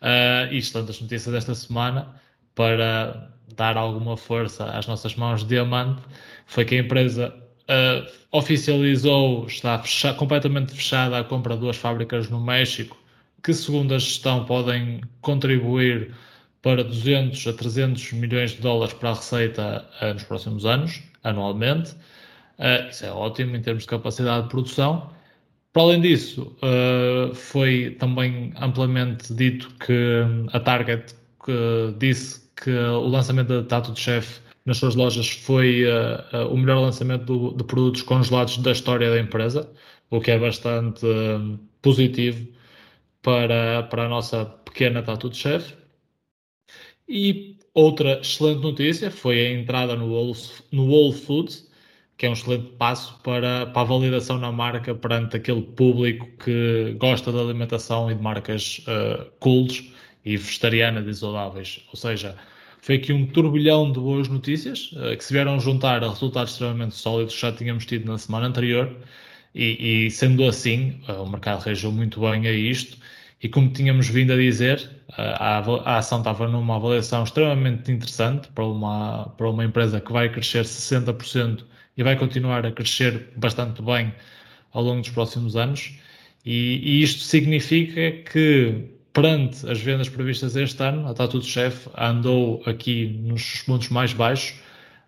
Uh, isto tantas notícias desta semana para dar alguma força às nossas mãos de diamante foi que a empresa uh, oficializou, está fecha, completamente fechada a compra de duas fábricas no México que segundo a gestão podem contribuir para 200 a 300 milhões de dólares para a receita uh, nos próximos anos, anualmente. Uh, isso é ótimo em termos de capacidade de produção. Para além disso, uh, foi também amplamente dito que a Target que disse que o lançamento da Tattoo Chef nas suas lojas foi uh, o melhor lançamento do, de produtos congelados da história da empresa, o que é bastante positivo para, para a nossa pequena Tattoo Chef. E outra excelente notícia foi a entrada no Whole, no Whole Foods, que é um excelente passo para, para a validação na marca perante aquele público que gosta da alimentação e de marcas uh, e vegetarianas e saudáveis. Ou seja, foi aqui um turbilhão de boas notícias uh, que se vieram juntar a resultados extremamente sólidos que já tínhamos tido na semana anterior. E, e sendo assim, uh, o mercado reagiu muito bem a isto. E como tínhamos vindo a dizer, a, a, ação estava numa avaliação extremamente interessante para uma, para uma empresa que vai crescer 60% e vai continuar a crescer bastante bem ao longo dos próximos anos. E, e isto significa que, perante as vendas previstas este ano, a Tattoo Chef andou aqui nos pontos mais baixos,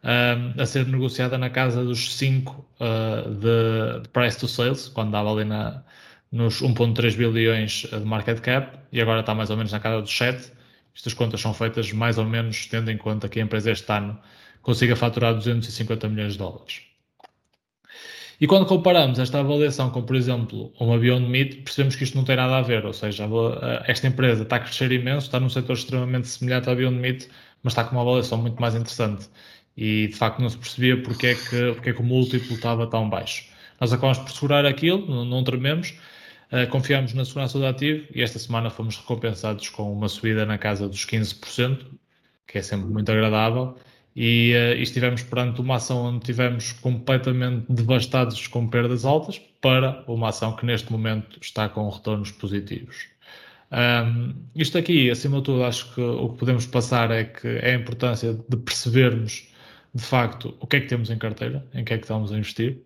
um, a ser negociada na casa dos 5 uh, de, de, price to sales, quando dava ali na, nos 1,3 bilhões de market cap, e agora está mais ou menos na casa dos 7. Estas contas são feitas mais ou menos tendo em conta que a empresa este ano consiga faturar 250 milhões de dólares. E quando comparamos esta avaliação com, por exemplo, uma Beyond Meat, percebemos que isto não tem nada a ver, ou seja, esta empresa está a crescer imenso, está num setor extremamente semelhante à Beyond Meat, mas está com uma avaliação muito mais interessante. E de facto não se percebia porque é que, porque é que o múltiplo estava tão baixo. Nós acabamos por segurar aquilo, não, trememos, uh, confiamos na segurança do ativo e esta semana fomos recompensados com uma subida na casa dos 15%, que é sempre muito agradável e, uh, e estivemos perante uma ação onde tivemos completamente devastados com perdas altas para uma ação que neste momento está com retornos positivos. Um, isto aqui, acima de tudo, acho que o que podemos passar é que é a importância de percebermos de facto o que é que temos em carteira, em que é que estamos a investir,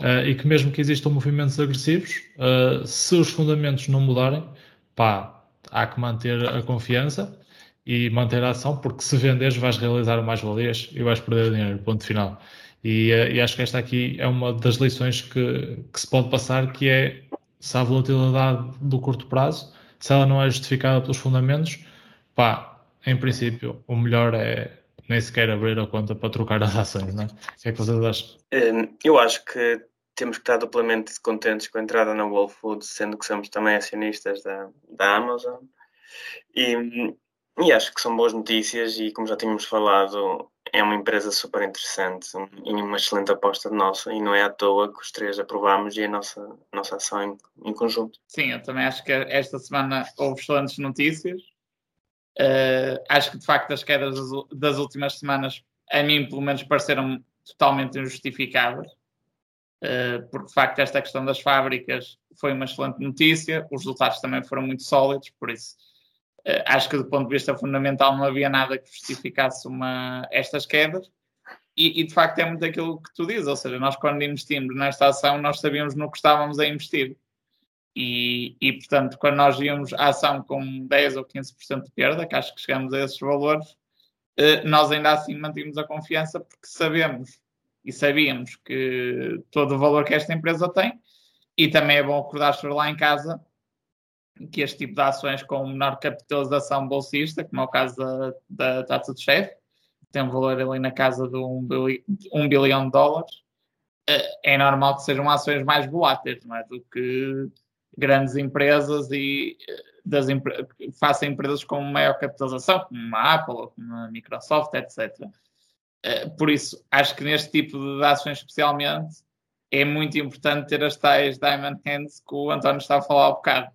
uh, e que mesmo que existam movimentos agressivos, uh, se os fundamentos não mudarem, pá, há que manter a confiança e manter a ação, porque se venderes vais realizar mais valias e vais perder dinheiro, ponto final. E, eh, e, acho que esta aqui é uma das lições que, que se pode passar, que é se há volatilidade do curto prazo, se ela não é justificada pelos fundamentos, pá, em princípio, o melhor é nem sequer abrir a conta para trocar as ações, não é? O que é que vocês acham? Hum, eu acho que temos que estar duplamente contentes com a entrada na Whole Foods, sendo que somos também acionistas da, da Amazon. E, e acho que são boas notícias e, como já tínhamos falado é uma empresa super interessante e uma excelente aposta nossa, e não é à toa que os três aprovámos e a nossa, nossa ação em, em conjunto. Sim, eu também acho que esta semana houve excelentes notícias. Uh, acho que de facto as quedas das, das, últimas semanas, a mim pelo menos, pareceram totalmente injustificadas, uh, porque de facto esta questão das fábricas foi uma excelente notícia, os resultados também foram muito sólidos, por isso acho que do ponto de vista fundamental não havia nada que justificasse uma, estas quedas. E, e, de facto é muito aquilo que tu dizes, ou seja, nós quando investimos nesta ação, nós sabíamos no que estávamos a investir. E, e, portanto, quando nós íamos à ação com 10 ou 15% de perda, que acho que chegamos a esses valores, eh, nós ainda assim mantínhamos a confiança porque sabemos e sabíamos que todo o valor que esta empresa tem, e também é bom recordar sobre lá em casa que este tipo de ações com menor capitalização bolsista, como é o caso da, da taxa de chefe, tem um valor ali na casa de 1 um bilhão, um bilhão de dólares, eh, é normal que sejam ações mais voláteis, não é? Do que grandes empresas e eh, das faça empresas com maior capitalização, como a Apple ou como a Microsoft, etc. Eh, por isso, acho que neste tipo de ações especialmente é muito importante ter as tais Diamond Hands que o António está a falar há bocado.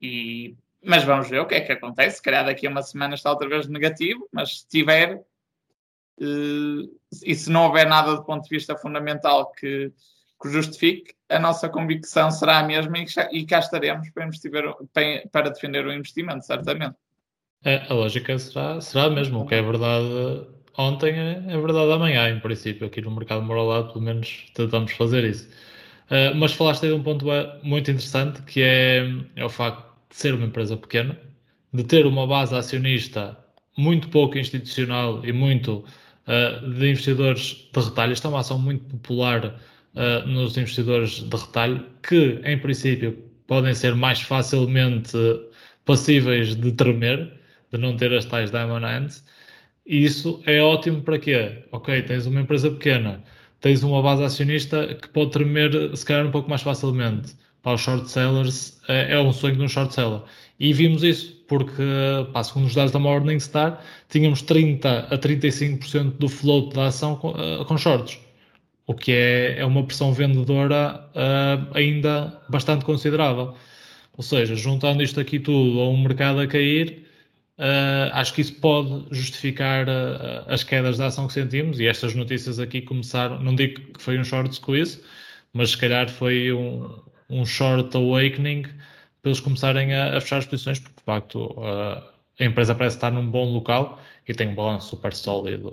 E, mas vamos ver o que é que acontece. Se calhar daqui a uma semana está outra vez negativo, mas se tiver, uh, e se não houver nada do ponto de vista fundamental que, que justifique, a nossa convicção será a mesma e, cá estaremos para, para defender o investimento, certamente. É, a lógica será, será a mesma. O que é verdade ontem é, é verdade amanhã, em princípio. Aqui no mercado moralado, pelo menos, tentamos fazer isso. Uh, mas falaste aí de um ponto muito interessante, que é, é o facto de ser uma empresa pequena, de ter uma base acionista muito pouco institucional e muito uh, de investidores de retalho. Esta é uma ação muito popular uh, nos investidores de retalho, que em princípio podem ser mais facilmente passíveis de tremer, de não ter as tais diamond hands. E isso é ótimo para quê? Ok, tens uma empresa pequena, tens uma base acionista que pode tremer se calhar um pouco mais facilmente. Para os short sellers é, é um sonho de um short seller. E vimos isso, porque, pá, segundo os dados da Morningstar, tínhamos 30 a 35% do float da ação com, uh, com shorts o que é, é uma pressão vendedora uh, ainda bastante considerável. Ou seja, juntando isto aqui tudo a um mercado a cair, uh, acho que isso pode justificar uh, as quedas da ação que sentimos e estas notícias aqui começaram, não digo que foi um short squeeze, mas se calhar foi um, um short awakening para eles começarem a, a, fechar as posições, porque de facto a empresa parece estar num bom local e tem um balanço super sólido,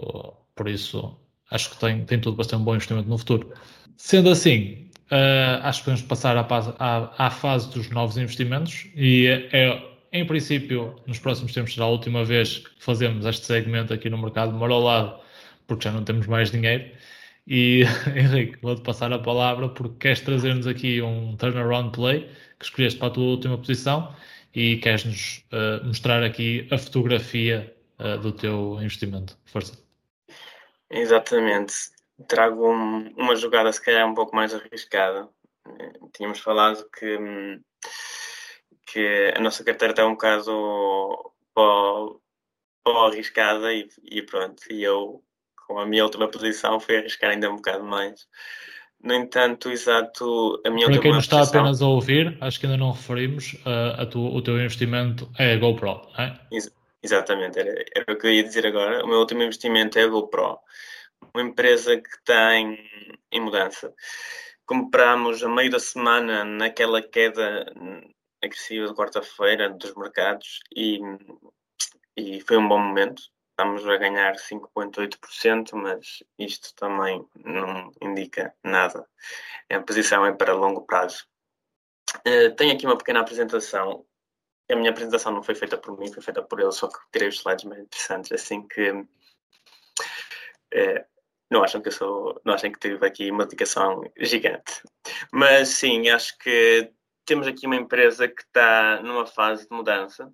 por isso acho que tem, tem tudo para ser um bom investimento no futuro. Sendo assim, uh, acho que podemos passar à, à, à, fase dos novos investimentos e é, é, em princípio, nos próximos tempos será a última vez que fazemos este segmento aqui no mercado marolado, porque já não temos mais dinheiro. E [LAUGHS] Henrique, vou-te passar a palavra porque queres trazer-nos aqui um turnaround play que escolheste para a tua última posição e queres-nos uh, mostrar aqui a fotografia uh, do teu investimento. Força. Exatamente. Trago um, uma jogada se calhar um pouco mais arriscada. Tínhamos falado que, que a nossa carteira está um bocado pó, arriscada e, e pronto. E eu, com a minha última posição, fui arriscar ainda um bocado mais. No entanto, exato, a minha Para quem nos está apenas a ouvir, acho que ainda não referimos, uh, a tu, o teu investimento é a GoPro, não é? Ex Exatamente, era, era, o que eu ia dizer agora. O meu último investimento é a GoPro, uma empresa que está em, em mudança. Compramos a meio da semana naquela queda agressiva de quarta-feira dos mercados e, e foi um bom momento. Estamos a ganhar 5,8%, mas isto também não indica nada. A posição é para longo prazo. Uh, tenho aqui uma pequena apresentação a minha apresentação não foi feita por mim, foi feita por ele, só que tirei os slides mais interessantes, assim que é, não acham que eu sou, não acham que tive aqui uma dedicação gigante. Mas sim, acho que temos aqui uma empresa que está numa fase de mudança.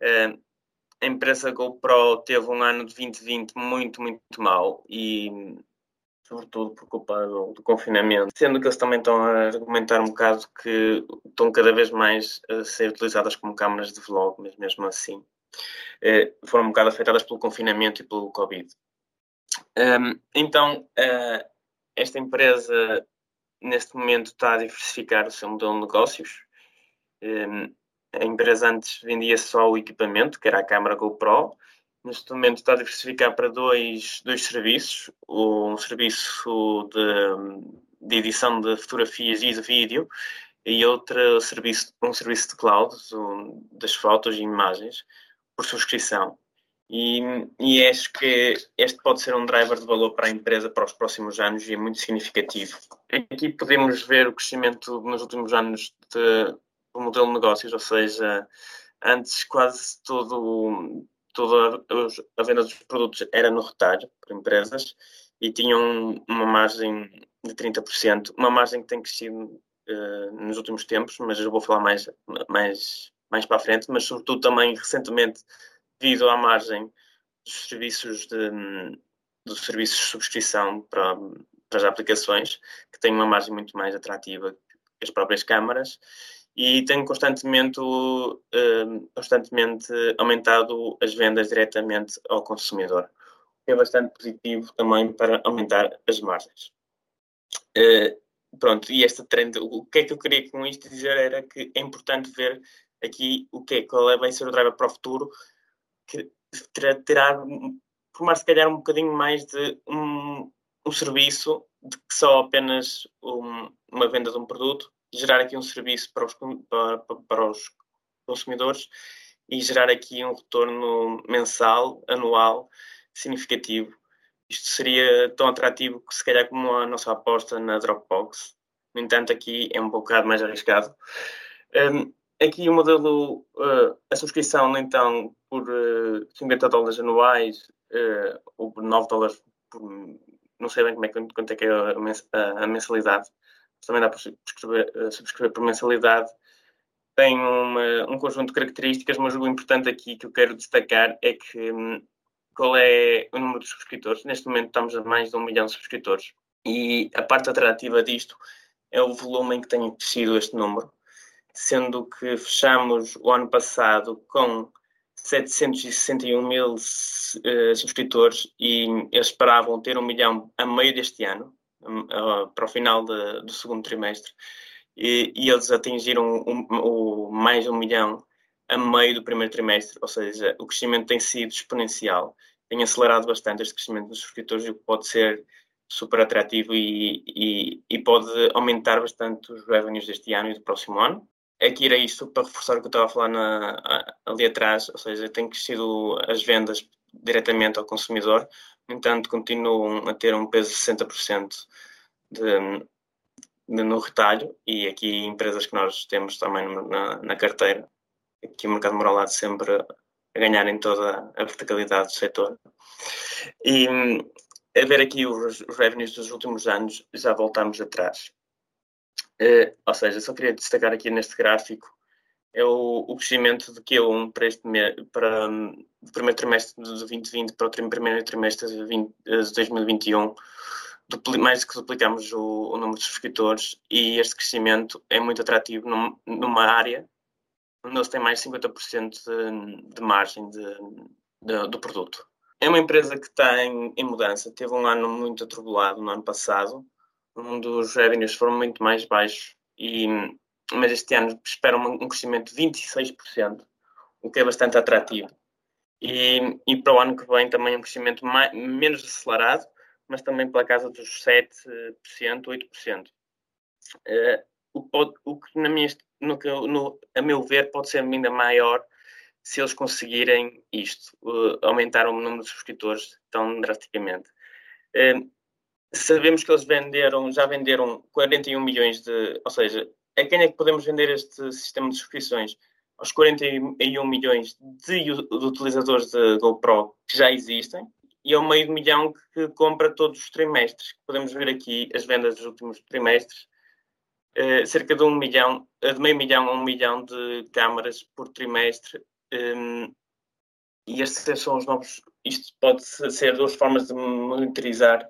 É, a empresa GoPro teve um ano de 2020 muito, muito mau e sobretudo por culpa do, do, confinamento, sendo que eles também estão a argumentar um bocado que estão cada vez mais a ser utilizadas como câmaras de vlog, mas mesmo assim eh, foram um bocado afetadas pelo confinamento e pelo Covid. Um, então, uh, esta empresa, neste momento, está a diversificar o seu modelo de negócios. Um, a empresa antes vendia só o equipamento, que era a câmara GoPro. Neste momento está a diversificar para dois, dois serviços. Um serviço de, de edição de fotografias e de vídeo e outro serviço, um serviço de cloud, um, das fotos e imagens, por subscrição. E, e acho que este pode ser um driver de valor para a empresa para os próximos anos e é muito significativo. Aqui podemos ver o crescimento nos últimos anos de, modelo de negócios, ou seja, antes quase todo, toda a venda dos produtos era no retalho, por empresas, e tinham uma margem de 30%, uma margem que tem crescido uh, nos últimos tempos, mas eu vou falar mais, mais, mais para a frente, mas sobretudo também recentemente devido à margem dos serviços de, dos serviços de subscrição para, para as aplicações, que têm uma margem muito mais atrativa que as próprias câmaras, e tem constantemente, uh, constantemente aumentado as vendas diretamente ao consumidor, o que é bastante positivo também para aumentar as margens. Uh, pronto, e esta trend, o que é que eu queria com isto dizer era que é importante ver aqui o que é, qual é, vai ser o driver para o futuro, que terá formar se calhar um bocadinho mais de um, um serviço de que só apenas um, uma venda de um produto, gerar aqui um serviço para os, para, para os consumidores e gerar aqui um retorno mensal, anual, significativo. Isto seria tão atrativo que se calhar como a nossa aposta na Dropbox. No entanto, aqui é um bocado mais arriscado. Um, aqui o modelo, uh, a subscrição, então, por uh, 50 dólares anuais uh, ou por 9 dólares por. Não sei bem como é, quanto é que é a, mensalidade, também dá para subscrever, uh, subscrever por mensalidade. Tem uma, um conjunto de características, mas o importante aqui que eu quero destacar é que um, qual é o número de subscritores. Neste momento estamos a mais de um milhão de subscritores. E a parte atrativa disto é o volume em que tem crescido este número sendo que fechamos o ano passado com 761 mil uh, subscritores e eles esperavam ter um milhão a meio deste ano, uh, para o final de, do segundo trimestre, e, e eles atingiram um, um, mais de um milhão a meio do primeiro trimestre, ou seja, o crescimento tem sido exponencial, tem acelerado bastante este crescimento dos subscritores, o que pode ser super atrativo e, e, e, pode aumentar bastante os revenues deste ano e do próximo ano. Aqui era isto para reforçar o que eu estava a falar na, ali atrás, ou seja, tem crescido as vendas diretamente ao consumidor, no entanto, continuam a ter um peso de 60% de, de, no retalho e aqui empresas que nós temos também na, na carteira. Aqui o mercado moralado sempre a ganhar em toda a verticalidade do setor. E a ver aqui os, os revenues dos últimos anos, já voltamos atrás. Uh, ou seja, só queria destacar aqui neste gráfico é o, o crescimento de Q1 para este para um, o primeiro trimestre de 2020 para o primeiro trimestre de, 20, de 2021 dupli, mais do que duplicamos o, o, número de subscritores e este crescimento é muito atrativo num, numa área onde eles têm mais de 50% de, de margem de, de, do produto. É uma empresa que está em, em mudança, teve um ano muito atribulado no ano passado, onde os revenues foram muito mais baixos, e, mas este ano esperam um crescimento de 26%, o que é bastante atrativo. E, e para o ano que vem também um crescimento mais, menos acelerado, mas também pela casa dos 7%, 8%. Uh, o, o que, na minha, no, no, a meu ver, pode ser ainda maior se eles conseguirem isto, uh, aumentar o número de subscritores tão drasticamente. Uh, sabemos que eles venderam, já venderam 41 milhões de. Ou seja, a quem é que podemos vender este sistema de subscrições? Aos 41 milhões de, de utilizadores de GoPro que já existem e ao meio milhão que compra todos os trimestres. Podemos ver aqui as vendas dos últimos trimestres. Uh, cerca de um milhão, eh, de meio milhão a um milhão de câmaras por trimestre. Ehm, e estes são os novos. Isto pode ser duas formas de monitorizar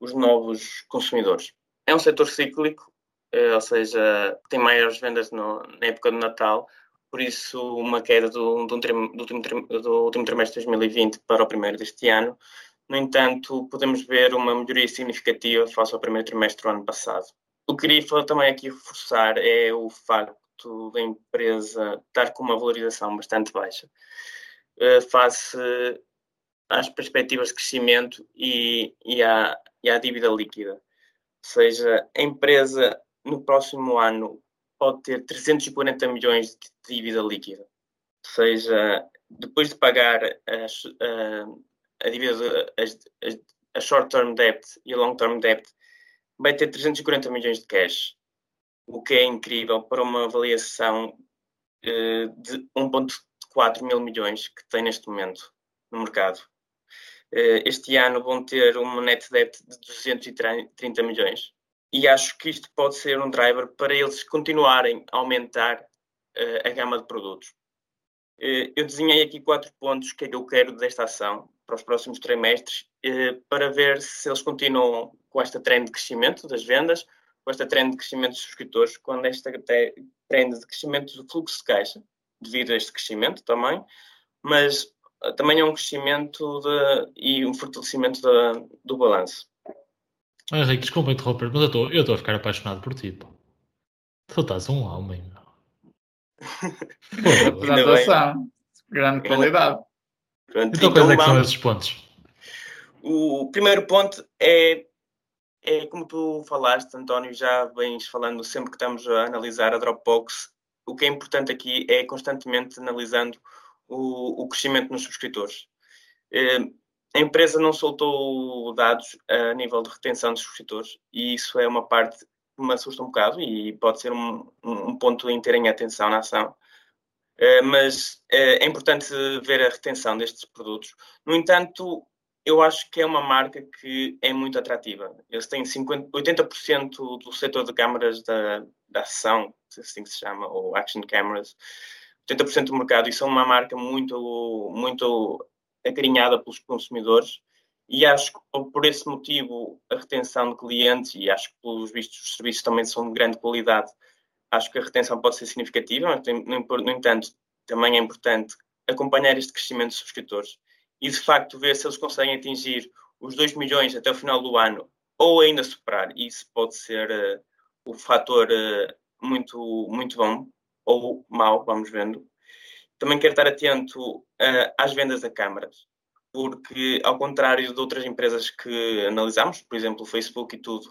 os novos consumidores. É um setor cíclico, eh, ou seja, tem maiores vendas no, na época do Natal, por isso uma queda do, do, do, último, do, último, trimestre de 2020 para o primeiro deste ano No entanto, podemos ver uma melhoria significativa face ao primeiro trimestre do ano passado. O que queria também aqui reforçar é o facto da empresa estar com uma valorização bastante baixa uh, face às perspectivas de crescimento e, e, à, e à dívida líquida. Ou seja, a empresa no próximo ano pode ter 340 milhões de dívida líquida. Ou seja, depois de pagar as, a, a dívida, a, a short-term debt e a long-term debt, vai ter 340 milhões de cash, o que é incrível para uma avaliação uh, de 1,4 mil milhões que tem neste momento no mercado. Uh, este ano vão ter uma net debt de 230 milhões. E acho que isto pode ser um driver para eles continuarem a aumentar uh, a gama de produtos. eu desenhei aqui quatro pontos que é que eu quero desta ação para os próximos trimestres para ver se eles continuam com esta trend de crescimento das vendas, com esta trend de crescimento de subscritores, quando esta trend de crescimento do fluxo de caixa, devido a este crescimento também, mas também é um crescimento de, e um fortalecimento do balanço. Ah, Henrique, desculpa interromper, mas eu estou a ficar apaixonado por ti. Pô. Tu estás um homem, meu. [LAUGHS] Apresentação. Grande qualidade. Pronto, então, então quais é que são esses pontos? O primeiro ponto é é como tu falaste, António, já vens falando sempre que estamos a analisar a Dropbox, o que é importante aqui é constantemente analisando o, o crescimento nos subscritores. A empresa não soltou dados a nível de retenção de subscritores e isso é uma parte que me assusta um bocado e pode ser um, um ponto em terem atenção na ação. Eh, mas eh, é importante ver a retenção destes produtos. No entanto, eu acho que é uma marca que é muito atrativa. Eles têm 50, 80% do setor de câmaras da, da ação, assim que se chama, ou action cameras, 80% do mercado, e são uma marca muito, muito acarinhada pelos consumidores. E acho que por esse motivo a retenção de clientes, e acho que pelos vistos os serviços também são de grande qualidade, acho que a retenção pode ser significativa, mas no entanto também é importante acompanhar este crescimento de subscritores e de facto ver se eles conseguem atingir os 2 milhões até o final do ano ou ainda superar. Isso pode ser uh, o fator uh, muito, muito bom ou mau, vamos vendo. Também quero estar atento uh, às vendas a câmaras, porque ao contrário de outras empresas que analisamos, por exemplo o Facebook e tudo,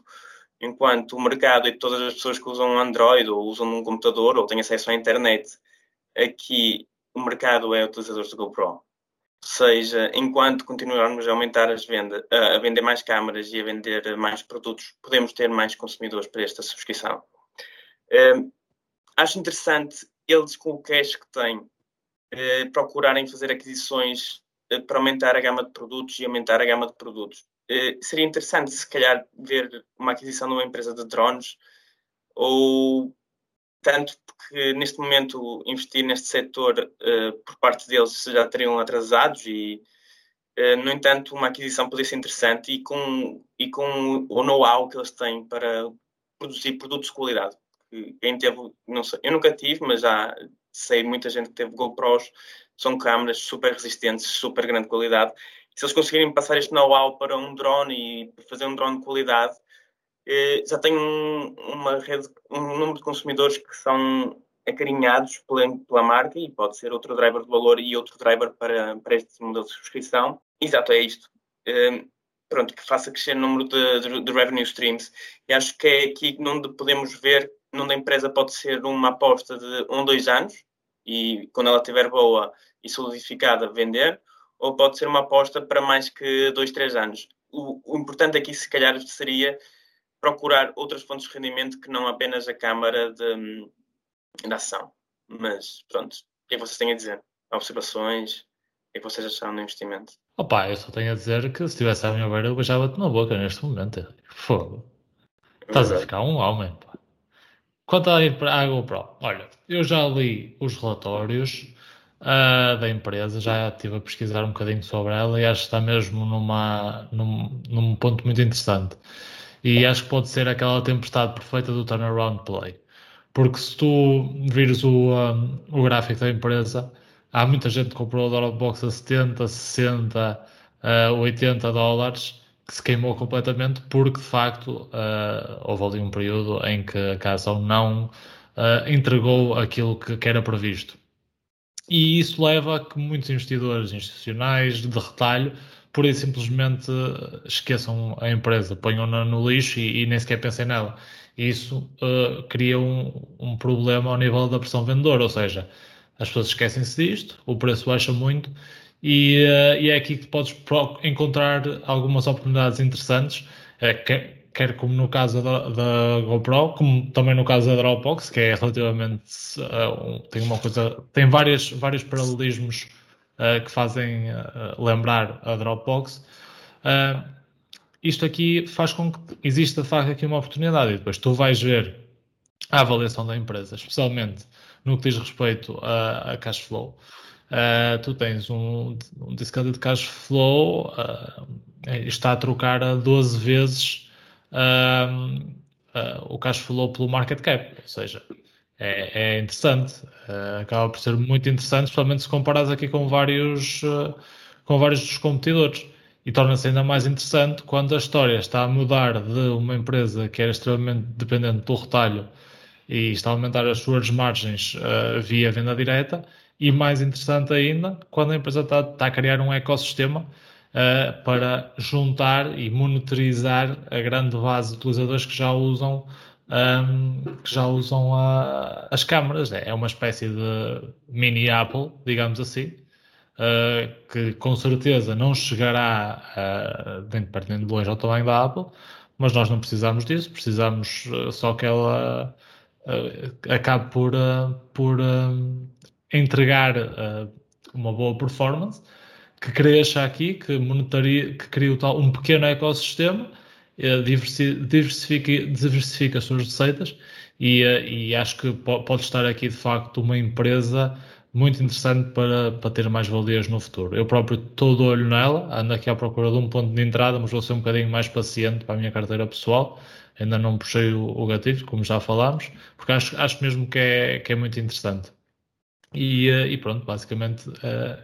enquanto o mercado e todas as pessoas que usam Android ou usam um computador ou têm acesso à internet, aqui o mercado é utilizadores do GoPro seja, enquanto continuarmos a aumentar as vendas, a vender mais câmaras e a vender mais produtos, podemos ter mais consumidores para esta subscrição. Uh, acho interessante eles, com o cash que têm, uh, procurarem fazer aquisições uh, para aumentar a gama de produtos e aumentar a gama de produtos. Eh, seria interessante, se calhar, ver uma aquisição de uma empresa de drones ou tanto porque neste momento investir neste setor uh, por parte deles já teriam atrasados e uh, no entanto uma aquisição poderia ser interessante e com, e com o know-how que eles têm para produzir produtos de qualidade. Quem teve, não sei, eu nunca tive, mas já sei muita gente que teve GoPros, são câmaras super resistentes, super grande qualidade. se eles conseguirem passar este know-how para um drone e fazer um drone de qualidade, eh, já tem um, uma rede, um número de consumidores que são acarinhados pela, pela, marca e pode ser outro driver de valor e outro driver para, para este modelo de subscrição. Exato, é isto. Um, pronto, que faça crescer o número de, de, de, revenue streams. E acho que é aqui onde podemos ver, onde a empresa pode ser uma aposta de um, dois anos e quando ela estiver boa e solidificada, vender, ou pode ser uma aposta para mais que dois, três anos. O, o importante aqui, se calhar, seria procurar outras fontes de rendimento que não apenas a Câmara de, de Ação. Mas, pronto, o que é que vocês têm a dizer? Observações? O que é que vocês acharam do investimento? Opa, eu só tenho a dizer que se estivesse à minha beira eu beijava-te na boca neste momento. Fogo. Estás a ficar um homem, pá. Quanto para a GoPro, olha, eu já li os relatórios uh, da empresa, já estive a pesquisar um bocadinho sobre ela e acho que está mesmo numa, num, num ponto muito interessante. E acho que pode ser aquela tempestade perfeita do turnaround play. Porque se tu vires o, um, o gráfico da empresa, há muita gente que comprou a Dropbox a 70, 60, uh, 80 dólares que se queimou completamente porque de facto uh, houve ali um período em que a ação não uh, entregou aquilo que, que, era previsto. E isso leva a que muitos investidores institucionais de retalho por aí simplesmente esqueçam a empresa, ponham-na no lixo e, e, nem sequer pensem nela. Isso uh, cria um, um, problema ao nível da pressão vendedora, ou seja, as pessoas esquecem-se disto, o preço baixa muito e, uh, e, é aqui que podes encontrar algumas oportunidades interessantes, uh, quer, como no caso da, da, GoPro, como também no caso da Dropbox, que é relativamente um, tem uma coisa, tem várias, vários paralelismos que fazem lembrar a Dropbox. Isto aqui faz com que exista de facto aqui uma oportunidade e depois tu vais ver a avaliação da empresa, especialmente no que diz respeito a, a cash flow. Uh, tu tens um, um discount de cash flow, uh, está a trocar a 12 vezes uh, o cash flow pelo market cap, ou seja, é, é interessante, acaba por ser muito interessante, especialmente se comparares aqui com vários, com vários dos competidores. E torna-se ainda mais interessante quando a história está a mudar de uma empresa que era extremamente dependente do retalho e está a aumentar as suas margens via venda direta. E mais interessante ainda, quando a empresa está, a criar um ecossistema para juntar e monitorizar a grande base de utilizadores que já usam um, que já usam a, as câmaras. É, uma espécie de mini Apple, digamos assim, uh, que com certeza não chegará uh, nem de perto nem de longe ao tamanho da Apple, mas nós não precisamos disso, precisamos uh, só que ela uh, acabe por, por entregar uma boa performance, que cresça aqui, que, que crie um pequeno ecossistema eh, diversifica, diversifica as suas receitas e, eh, e acho que pode estar aqui de facto uma empresa muito interessante para, para ter mais valias no futuro. Eu próprio estou de olho nela, ando aqui à procura de um ponto de entrada, mas vou ser um bocadinho mais paciente para a minha carteira pessoal. Ainda não puxei o, o gatilho, como já falámos, porque acho, acho mesmo que é, que é muito interessante. E, eh, e pronto, basicamente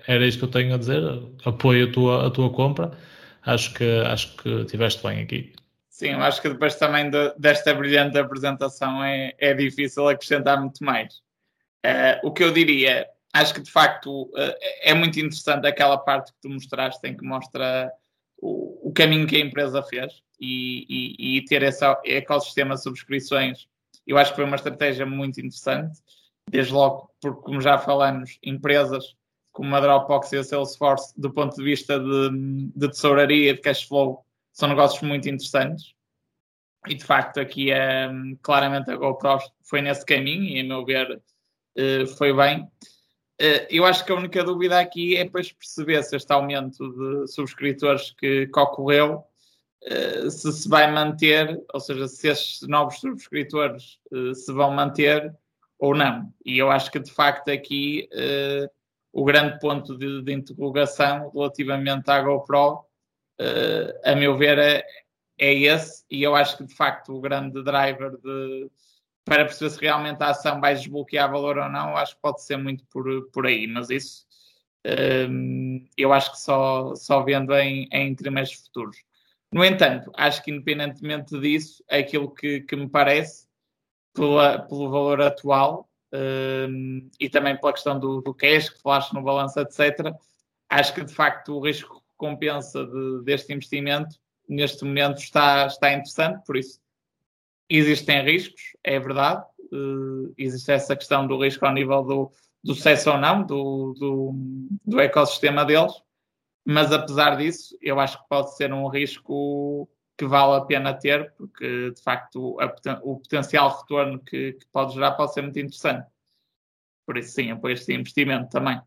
era isto que eu tenho a dizer. Apoio a tua, a tua compra. Acho que, acho que tiveste bem aqui. Sim, acho que depois também de, desta brilhante apresentação é, é difícil acrescentar muito mais. Uh, o que eu diria, acho que de facto uh, é muito interessante aquela parte que tu mostraste em que mostra o, o caminho que a empresa fez e, e, e, ter esse ecossistema de subscrições. Eu acho que foi uma estratégia muito interessante, desde logo, porque, como já falamos, empresas como a Dropbox e a Salesforce, do ponto de vista de, de tesouraria de cash flow, são negócios muito interessantes. E de facto, aqui é, claramente a GoPro foi nesse caminho e, a meu ver, eh, foi bem. Eh, eu acho que a única dúvida aqui é depois perceber se este aumento de subscritores que, que ocorreu eh, se se vai manter, ou seja, se estes novos subscritores se vão manter ou não. E eu acho que de facto aqui o grande ponto de, de interrogação relativamente à GoPro uh, a meu ver, é, é esse, e eu acho que de facto o grande driver de, para perceber se realmente a ação vai desbloquear valor ou não, acho que pode ser muito por, por aí, mas isso ehm, eu acho que só, só vendo em, em trimestres futuros. No entanto, acho que independentemente disso, aquilo que, que me parece, pela, pelo valor atual um, e também pela questão do, do cash que falaste no balanço, etc., acho que de facto o risco compensa de, deste investimento neste momento está, está interessante, por isso existem riscos, é verdade, uh, existe essa questão do risco ao nível do, do sucesso ou não, do, do, do, ecossistema deles, mas apesar disso, eu acho que pode ser um risco que vale a pena ter, porque de facto a, o potencial retorno que, que pode gerar pode ser muito interessante. Por isso, sim, apoio este investimento também.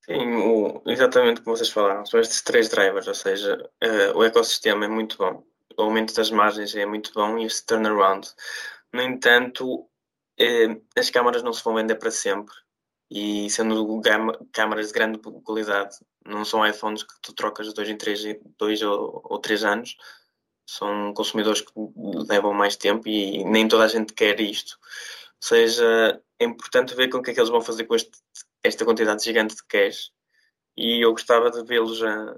Sim, o, exatamente como vocês falaram, são estes três drivers, ou seja, uh, o ecossistema é muito bom, o aumento das margens é muito bom e este turnaround. No entanto, uh, as câmaras não se vão vender para sempre e sendo câmaras de grande qualidade, não são iPhones que tu trocas dois em três, dois ou, ou três anos, são consumidores que levam mais tempo e nem toda a gente quer isto. Ou seja, é importante ver com o que é que eles vão fazer com este esta quantidade gigante de cash e eu gostava de vê-los a,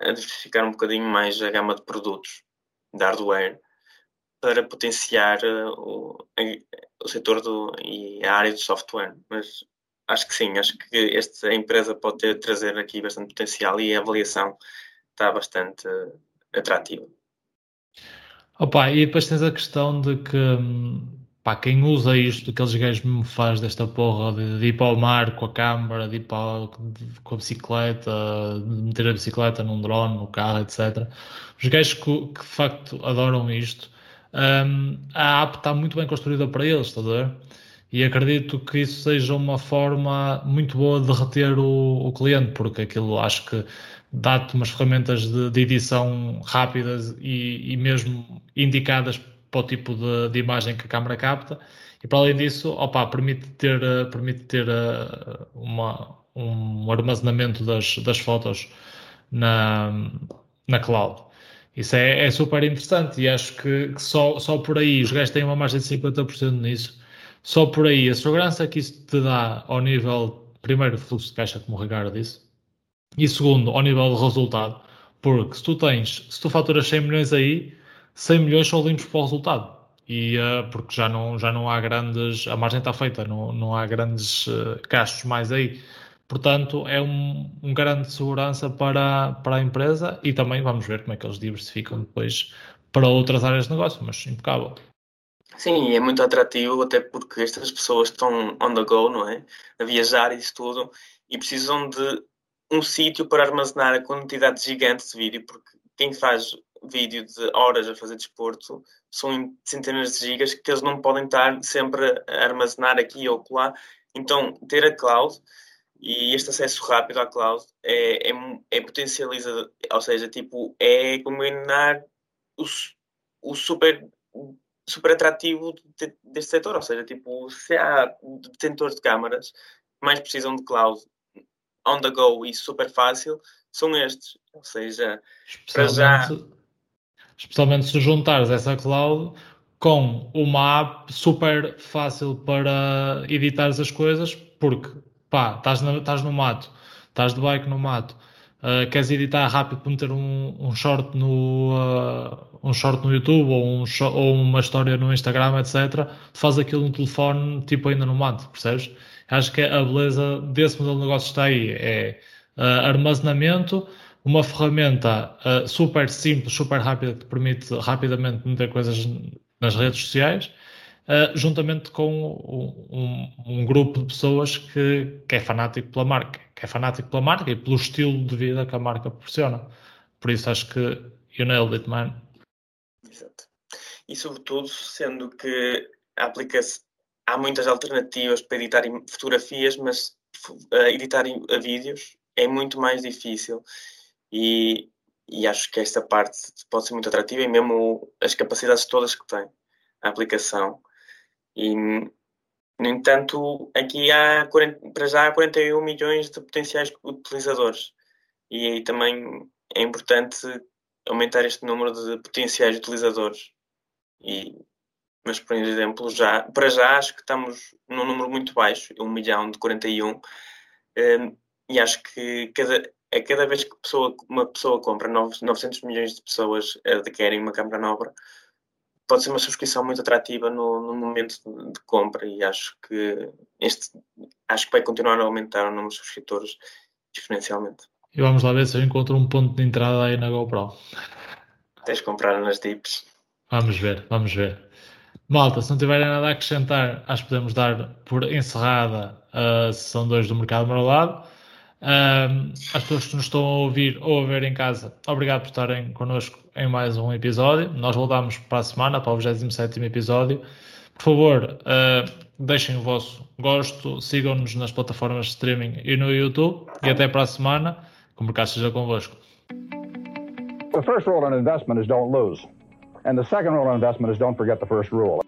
a diversificar um bocadinho mais a gama de produtos de hardware para potenciar uh, o, o setor do, e a área do software. Mas acho que sim, acho que esta empresa pode ter, trazer aqui bastante potencial e a avaliação está bastante uh, atrativa. Opa, e depois tens a questão de que hum, pá, quem usa isto, aqueles gajos me faz desta porra de, de, ir para o mar com a câmara, de ir para, de, com a bicicleta, de meter a bicicleta num drone, no carro, etc. Os gajos que, que de facto adoram isto, um, a app está muito bem construída para eles, estás a ver? E acredito que isso seja uma forma muito boa de reter o, o cliente, porque aquilo acho que dá-te umas ferramentas de, de edição rápidas e, e mesmo indicadas para o tipo de, de, imagem que a câmera capta e para além disso, opa, permite ter, eh, permite ter uh, uma, um armazenamento das, das fotos na, na cloud. Isso é, é super interessante e acho que, que, só, só por aí os gajos têm uma margem de 50% nisso. Só por aí a segurança que isso te dá ao nível, primeiro, fluxo de caixa, como o Ricardo disse, e segundo, ao nível de resultado. Porque se tu tens, se tu faturas 100 milhões aí, 100 milhões são limpos para o resultado. E, uh, porque já não, já não há grandes, a margem está feita, não, não há grandes uh, gastos mais aí. Portanto, é um, um garante de segurança para, para a empresa e também vamos ver como é que eles diversificam depois para outras áreas de negócio, mas impecável. Sim, é muito atrativo, até porque estas pessoas estão on the go, não é? A viajar e isso tudo, e precisam de um sítio para armazenar a quantidade gigante de vídeo, porque quem faz vídeo de horas a fazer desporto, são centenas de gigas que eles não podem estar sempre a armazenar aqui ou lá. Então, ter a cloud e este acesso rápido à cloud é, é, é potencializa, ou seja, tipo, é combinar o, o super, super atrativo de, deste setor, ou seja, tipo, se há detentores de câmaras mais precisam de cloud on the go e super fácil, são estes. Ou seja, para já especialmente se juntares essa cloud com uma app super fácil para editar as coisas, porque pá, estás, estás no mato, estás de bike no mato, uh, queres editar rápido para meter um, um short no uh, um short no YouTube ou, um ou uma história no Instagram, etc. Faz aquilo no telefone, tipo ainda no mato, percebes? Acho que a beleza desse modelo de negócio está aí, é uh, armazenamento uma ferramenta super simples, super rápida, que permite rapidamente meter coisas nas redes sociais, uh, juntamente com um, um, grupo de pessoas que, que, é fanático pela marca, que é fanático pela marca e pelo estilo de vida que a marca proporciona. Por isso acho que you nailed it, man. Exato. E sobretudo, sendo que aplica-se, há muitas alternativas para editar fotografias, mas uh, editar vídeos é muito mais difícil e, e acho que esta parte pode ser muito atrativa e mesmo as capacidades todas que tem a aplicação. E, no entanto, aqui há 40, para já há 41 milhões de potenciais utilizadores e aí também é importante aumentar este número de potenciais utilizadores. E, mas, por exemplo, já, para já acho que estamos num número muito baixo, 1 milhão de 41, um, eh, e acho que cada, é cada vez que pessoa, uma pessoa compra, 900 milhões de pessoas adquirem uma câmara nova, pode ser uma subscrição muito atrativa no, no momento de, de, compra e acho que este acho que vai continuar a aumentar o número de subscritores exponencialmente. E vamos lá ver se eu encontro um ponto de entrada aí na GoPro. Tens de comprar nas dips. Vamos ver, vamos ver. Malta, se não tiverem nada a acrescentar, acho que podemos dar por encerrada a sessão 2 do Mercado Marolado. Um, as pessoas que nos estão a ouvir ou a ver em casa, obrigado por estarem connosco em mais um episódio. Nós voltamos para a semana, para o 27 episódio. Por favor, uh, deixem o vosso gosto, sigam-nos nas plataformas de streaming e no YouTube. E até para a semana. Que o mercado convosco. The first rule in investment is don't lose. And the second rule in investment is don't forget the first rule.